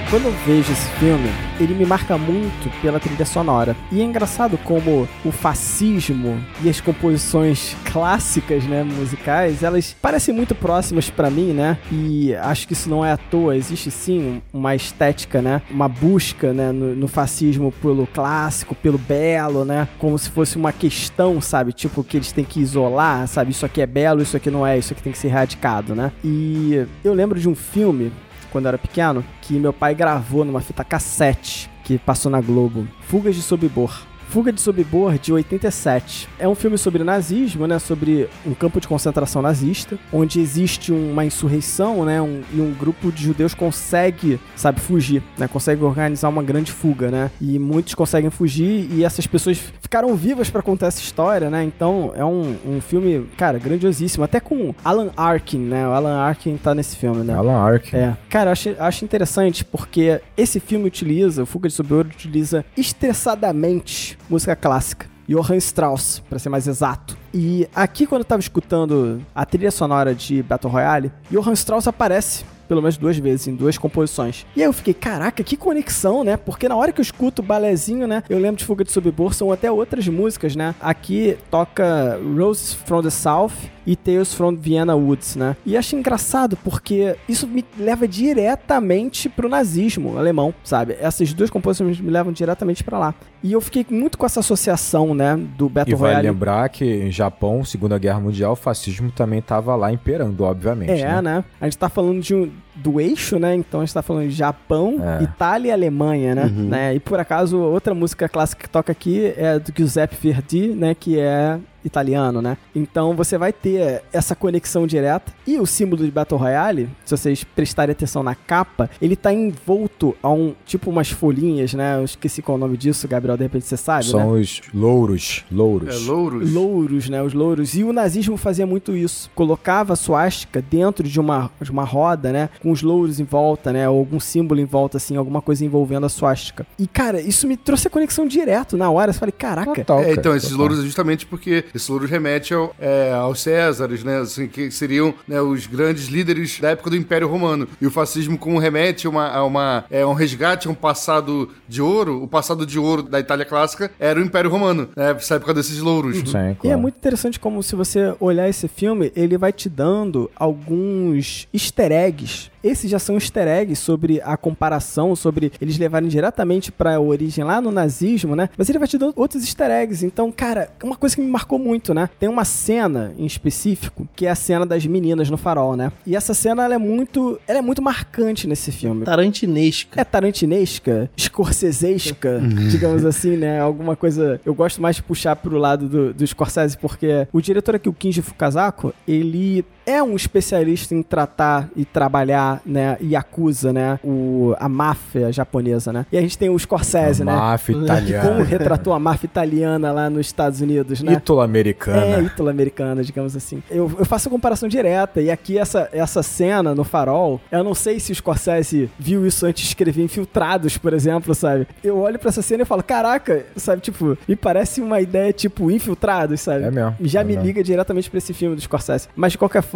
Quando eu vejo esse filme, ele me marca muito pela trilha sonora. E é engraçado como o fascismo e as composições clássicas, né, musicais, elas parecem muito próximas pra mim, né? E acho que isso não é à toa. Existe sim uma estética, né? Uma busca, né, no, no fascismo pelo clássico, pelo belo, né? Como se fosse uma questão, sabe? Tipo, que eles têm que isolar, sabe? Isso aqui é belo, isso aqui não é, isso aqui tem que ser erradicado, né? E eu lembro de um filme quando eu era pequeno, que meu pai gravou numa fita cassete que passou na Globo. Fugas de Sobibor. Fuga de Sobibor, de 87. É um filme sobre nazismo, né? Sobre um campo de concentração nazista, onde existe uma insurreição, né? Um, e um grupo de judeus consegue, sabe, fugir, né? Consegue organizar uma grande fuga, né? E muitos conseguem fugir e essas pessoas ficaram vivas para contar essa história, né? Então é um, um filme, cara, grandiosíssimo. Até com Alan Arkin, né? O Alan Arkin tá nesse filme, né? Alan Arkin. É. Cara, eu acho, acho interessante porque esse filme utiliza, o Fuga de Sobreouro utiliza estressadamente música clássica. Johann Strauss, para ser mais exato. E aqui, quando eu tava escutando a trilha sonora de Battle Royale, Johann Strauss aparece pelo menos duas vezes, em duas composições. E aí eu fiquei, caraca, que conexão, né? Porque na hora que eu escuto o balézinho, né? Eu lembro de Fuga de Subibor, são até outras músicas, né? Aqui toca Roses from the South e Tales from Vienna Woods, né? E acho engraçado porque isso me leva diretamente pro nazismo alemão, sabe? Essas duas composições me levam diretamente para lá. E eu fiquei muito com essa associação, né, do Battle E Royale. lembrar que em Japão, Segunda Guerra Mundial, o fascismo também tava lá imperando, obviamente. É, né? né? A gente tá falando de um, do eixo, né? Então a gente tá falando de Japão, É. Itália e Alemanha, né? Uhum. né? E por acaso, outra música clássica que toca aqui é do Giuseppe Verdi, né? Que é italiano, né? Então você vai ter essa conexão direta. E o símbolo de Battle Royale, se vocês prestarem atenção na capa, ele tá envolto a um, tipo umas folhinhas, né? Eu esqueci qual é o nome disso, Gabriel, de repente você sabe, né? São os louros. Louros. É, louros. Louros, né? Os louros. E o nazismo fazia muito isso. Colocava a suástica dentro de uma, de uma roda, né? Com os louros em volta, né? Ou algum símbolo em volta, assim, alguma coisa envolvendo a suástica. E, cara, isso me trouxe a conexão direto na hora. Eu falei, caraca. Total, É, cara, então, esses louros é justamente porque esses louros remetem ao, é, aos Césares, né? Assim, que seriam né, os grandes líderes da época do Império Romano. E o fascismo, como remete a, uma, a uma, é, um resgate a um passado de ouro, o passado de ouro da Itália clássica era o Império Romano, né? Essa época desses louros. Sim, E é claro. muito interessante como se você olhar esse filme, ele vai te dando alguns easter eggs. Esses já são easter eggs sobre a comparação, sobre eles levarem diretamente pra origem lá no nazismo, né? Mas ele vai te dando outros easter eggs. Então, cara, é uma coisa que me marcou muito, né? Tem uma cena em específico que é a cena das meninas no farol, né? E essa cena ela é muito, ela é muito marcante nesse filme. Tarantinesca. É tarantinesca, escorsesesca, digamos assim, né? Alguma coisa. Eu gosto mais de puxar pro lado do, do Scorsese, porque o diretor aqui, o Kinji Fukazako, ele é um especialista em tratar e trabalhar, né? Yakuza, né? O, a máfia japonesa, né? E a gente tem o Scorsese, né? Máfia Que como italiana. retratou a máfia italiana lá nos Estados Unidos, né? É, Ítalo-americana. ítalo-americana, digamos assim. Eu, eu faço a comparação direta, e aqui essa, essa cena no farol, eu não sei se o Scorsese viu isso antes de escrever Infiltrados, por exemplo, sabe? Eu olho pra essa cena e falo, caraca, sabe, tipo, me parece uma ideia tipo Infiltrados, sabe? É mesmo, E já é me mesmo. liga diretamente pra esse filme do Scorsese. Mas de qualquer forma,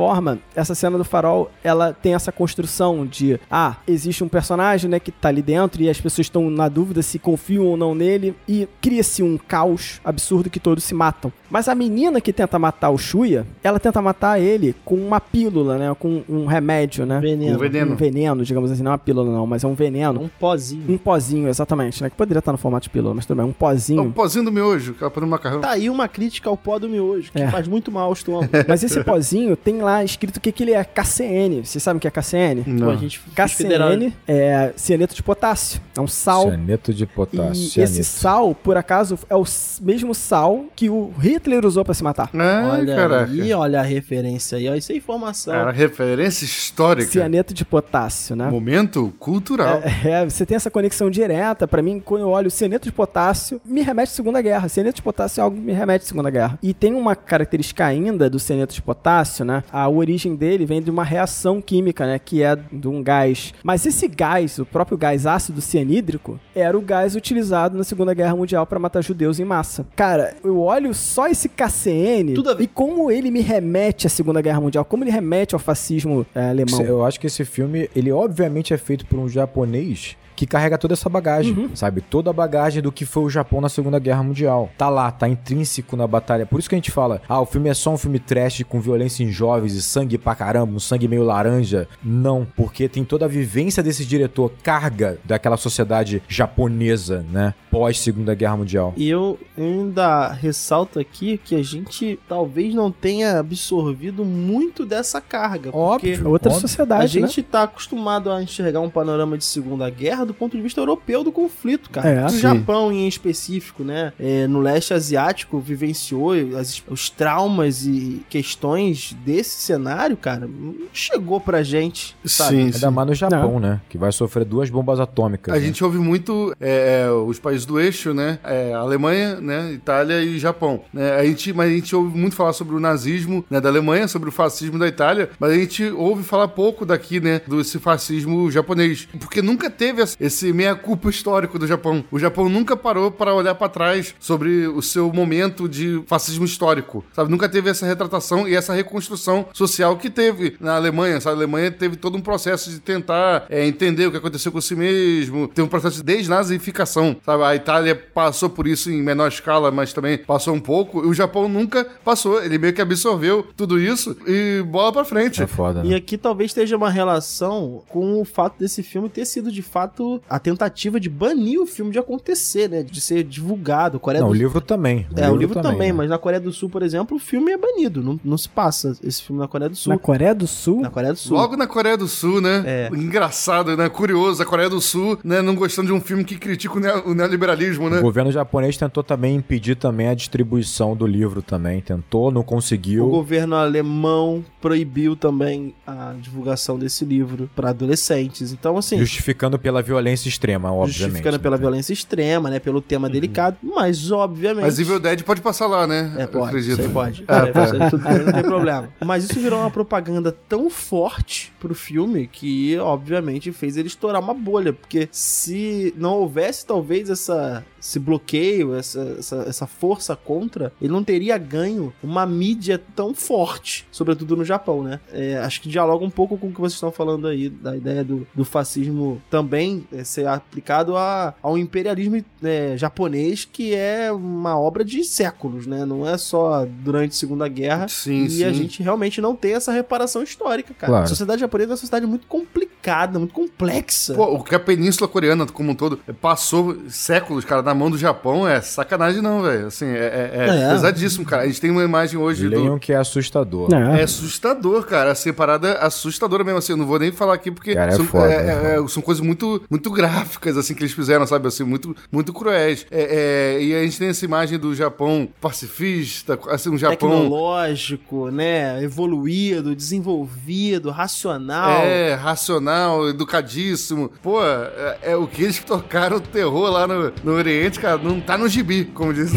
essa cena do farol, ela tem essa construção de, ah, existe um personagem, né, que tá ali dentro e as pessoas estão na dúvida se confiam ou não nele e cria-se um caos absurdo que todos se matam. Mas a menina que tenta matar o Shuya, ela tenta matar ele com uma pílula, né, com um remédio, né? Veneno. Um veneno. Um veneno, digamos assim, não é uma pílula não, mas é um veneno. Um pozinho. Um pozinho, exatamente, né? Que poderia estar no formato de pílula, mas tudo bem, um É o pozinho. pozinho do miojo, que põe no macarrão. Tá aí uma crítica ao pó do miojo, que É. faz muito mal ao estômago. Mas esse pozinho tem lá escrito que, que ele é KCN. Vocês sabem o que é KCN? Pô, Não. a gente. KCN é cianeto de potássio. É um sal. Cianeto de potássio. E cianeto. esse sal, por acaso, é o mesmo sal que o Hitler usou pra se matar. Ah, Olha caraca. aí, olha a referência aí, ó. Isso é informação. Cara, referência histórica. Cianeto de potássio, né? Momento cultural. É, você tem essa conexão direta. Pra mim, quando eu olho cianeto de potássio, me remete à Segunda Guerra. Cianeto de potássio é algo que me remete à Segunda Guerra. E tem uma característica ainda do cianeto de potássio, né? A origem dele vem de uma reação química, né? Que é de um gás. Mas esse gás, o próprio gás ácido cianídrico, era o gás utilizado na Segunda Guerra Mundial pra matar judeus em massa. Cara, eu olho só esse KCN a e como ele me remete à Segunda Guerra Mundial, como ele remete ao fascismo é, alemão. Eu acho que esse filme, ele obviamente é feito por um japonês que carrega toda essa bagagem, Uhum. sabe? Toda a bagagem do que foi o Japão na Segunda Guerra Mundial. Tá lá, tá intrínseco na batalha. Por isso que a gente fala, ah, o filme é só um filme trash com violência em jovens e sangue pra caramba, um sangue meio laranja. Não, porque tem toda a vivência desse diretor, carga daquela sociedade japonesa, né? Pós Segunda Guerra Mundial. E eu ainda ressalto aqui que a gente talvez não tenha absorvido muito dessa carga. Óbvio. Porque Outra Óbvio. sociedade, a né? gente tá acostumado a enxergar um panorama de Segunda Guerra do ponto de vista europeu do conflito, cara. É. Japão, em específico, né? é, no leste asiático, vivenciou as- os traumas e questões desse cenário, cara. Não chegou pra gente, sabe? Sim, Ainda sim. mais no Japão, né? Que vai sofrer duas bombas atômicas. A né? gente ouve muito é, é, os países do eixo, né? É, Alemanha, né? Itália e Japão. Né? A gente, mas a gente ouve muito falar sobre o nazismo né, da Alemanha, sobre o fascismo da Itália, mas a gente ouve falar pouco daqui, né? Desse fascismo japonês. Porque nunca teve esse- esse meia-culpa histórico do Japão. O Japão nunca parou para olhar para trás sobre o seu momento de fascismo histórico, sabe? Nunca teve essa retratação e essa reconstrução social que teve na Alemanha, sabe? A Alemanha teve todo um processo de tentar é, entender o que aconteceu com si mesmo, teve um processo de desnazificação, sabe? A Itália passou por isso em menor escala, mas também passou um pouco, e o Japão nunca passou, ele meio que absorveu tudo isso e bola pra frente. É foda, E né? aqui talvez esteja uma relação com o fato desse filme ter sido, de fato, a tentativa de banir o filme de acontecer, né? De ser divulgado. Coreia Não, do o livro também. É, o livro também, né? mas na Coreia do Sul, por exemplo, o filme é banido. Não, não se passa esse filme na Coreia do Sul. Na Coreia do Sul? Na Coreia do Sul. Logo na Coreia do Sul, né? É. Engraçado, né? Curioso, a Coreia do Sul, né? Não gostando de um filme que critica o, neo- o neoliberalismo, né? O governo japonês tentou também impedir também a distribuição do livro também. Tentou, não O conseguiu. governo alemão proibiu também a divulgação desse livro para adolescentes. Então, assim, Justificando pela violência extrema, obviamente. justificando pela né? violência extrema, né? Pelo tema delicado, mas obviamente. Mas Evil Dead pode passar lá, né? É, Eu pode, acredito. aí pode. Ah, É, tá. isso aí não tem problema. Mas isso virou uma propaganda tão forte pro filme que, obviamente, fez ele estourar uma bolha. Porque se não houvesse, talvez, essa, esse bloqueio, essa, essa, essa força contra, ele não teria ganho uma mídia tão forte, sobretudo no Japão, né? É, acho que dialoga um pouco com o que vocês estão falando aí, da ideia do, do fascismo também é, ser aplicado a, ao imperialismo é, japonês, que é uma obra de séculos, né? Não é só durante a Segunda Guerra. Sim, e sim. a gente realmente não tem essa reparação histórica, cara. Claro. A sociedade japonesa é uma sociedade muito complicada, muito complexa. Pô, o que a Península Coreana como um todo passou séculos, cara, na mão do Japão é sacanagem não, velho. Assim, é, é- é É. pesadíssimo, cara. A gente tem uma imagem hoje do... Leiam que é assustador. né? É assustador, cara. Assim, parada assustadora mesmo. Assim, eu não vou nem falar aqui porque Cara, é são, foda, é- é é- são coisas muito, muito gráficas, assim, que eles fizeram, sabe? Assim, muito, muito cruéis. É- é, e a gente tem essa imagem do Japão pacifista, assim, um Japão. Tecnológico, né? Evoluído, desenvolvido, racional. É, racional, educadíssimo. Pô, é, é o que eles tocaram o terror lá no, no Oriente, cara, não tá no gibi, como diz.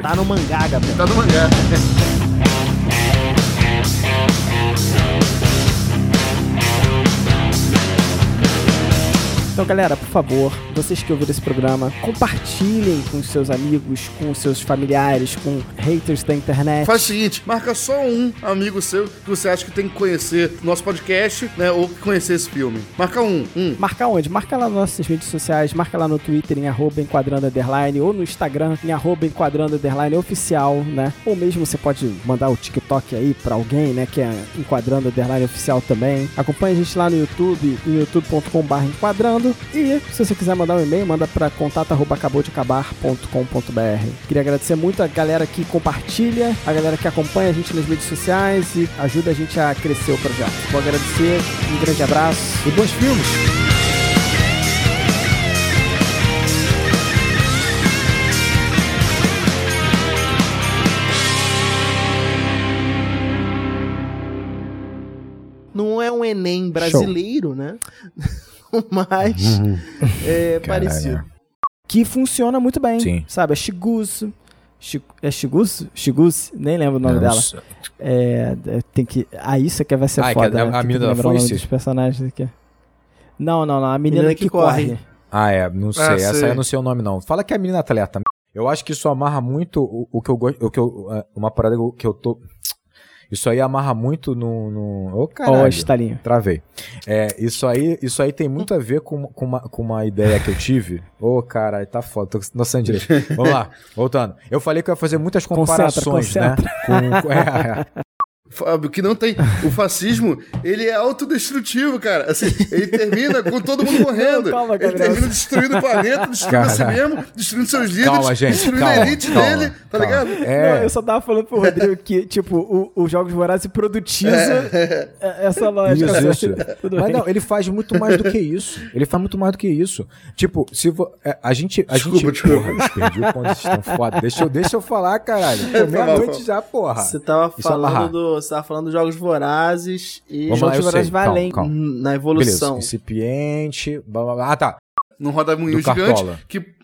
Tá no mangá, Gabriel. tá no mangá. Então, galera, por favor, vocês que ouviram esse programa, compartilhem com seus amigos, com seus familiares, com haters da internet. Faz o seguinte, marca só um amigo seu que você acha que tem que conhecer nosso podcast, né, ou conhecer esse filme. Marca um, um. Marca onde? Marca lá nas nossas redes sociais, marca lá no Twitter em arroba enquadrando underline, ou no Instagram em arroba enquadrando underline oficial, né? Ou mesmo você pode mandar o TikTok aí pra alguém, né? Que é enquadrando underline oficial também. Acompanhe a gente lá no YouTube, em youtube.com.br enquadrando. E se você quiser mandar um e-mail, manda pra contato arroba acabou de acabar.com.br. Queria agradecer muito a galera que compartilha, a galera que acompanha a gente nas redes sociais e ajuda a gente a crescer o projeto. Vou agradecer, um grande abraço e bons filmes! Não é um Enem brasileiro, né? Mas é Caralho. parecido. que funciona muito bem. Sim. Sabe? É Shigusu. Shi- É Shigusu? Shigusu? Nem lembro o nome Não, dela. É, é, tem que. Ah, isso aqui vai ser Ah, é que foda. a- né? a Tem que menina da lembrar o nome foice? dos personagens aqui. Não, não, não. A menina, Menina que, que corre. corre. Ah, é, não sei. Ah, Essa sei. eu não sei o nome, não. Fala que é a menina atleta. Eu acho que isso amarra muito o, o que eu gosto. É, uma parada que eu tô. Isso aí amarra muito no. no... Ô, Ó, caralho. o estalinho. Travei. É, isso aí, isso aí tem muito a ver com, com, uma, com uma ideia que eu tive. Ô, caralho, tá foda, tô noção direito. Vamos lá, voltando. Eu falei que eu ia fazer muitas Concentra, comparações, né? Com, com- é, é. Fábio, que não tem. O fascismo, ele é autodestrutivo, cara. Assim, ele termina com todo mundo morrendo. Não, calma, ele termina destruindo o planeta, destruindo a si mesmo, destruindo seus líderes, Calma, gente, destruindo calma, a elite calma, dele, tá calma. ligado? Não, É, eu só tava falando pro Rodrigo que, tipo, o- os Jogos Vorazes produtiza essa lógica. Isso, né? isso. Tudo Mas bem. não, ele faz muito mais do que isso. Ele faz muito mais do que isso. Tipo, se vo... é, a gente. A Desculpa, gente. desculpa. Porra, eles perdi o ponto, vocês estão foda. Deixa eu, deixa eu falar, caralho. Meia-noite já, porra. Você tava é falando do. Você tava falando dos jogos vorazes e Vamos lá, jogos eu vorazes sei. vai Calma, além calma. hum, na Beleza, evolução. incipiente. Blá, blá, blá. Ah, tá. Num roda-moinho Do gigante Cartola. que.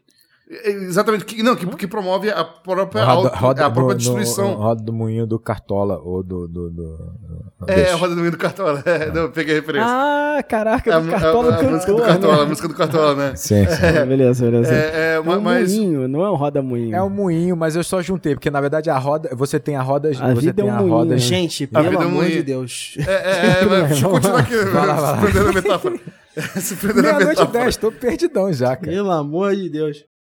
Exatamente, que, não, que, que promove a própria, Roda, auto- roda a própria no- destruição. no- roda do moinho do Cartola ou do. do, do- é, a roda-moinho do Cartola. É, não, peguei a referência. Ah, caraca, do a- Cartola a, a música do Cartola, né? a música do Cartola, né? Sim, sim. É, beleza, beleza. É, é, É um mas. moinho, não é um roda-moinho. É um moinho, mas eu só juntei, porque na verdade a roda. Você tem a roda. A você vida tem é um a moinho. roda. Gente, A pelo vida é amor um- de Deus. É, é, é, mas deixa eu continuar aqui, se prendendo a metáfora. Se prendendo a Meia-noite e metáfora. dez, tô perdidão já, cara. Pelo amor de Deus.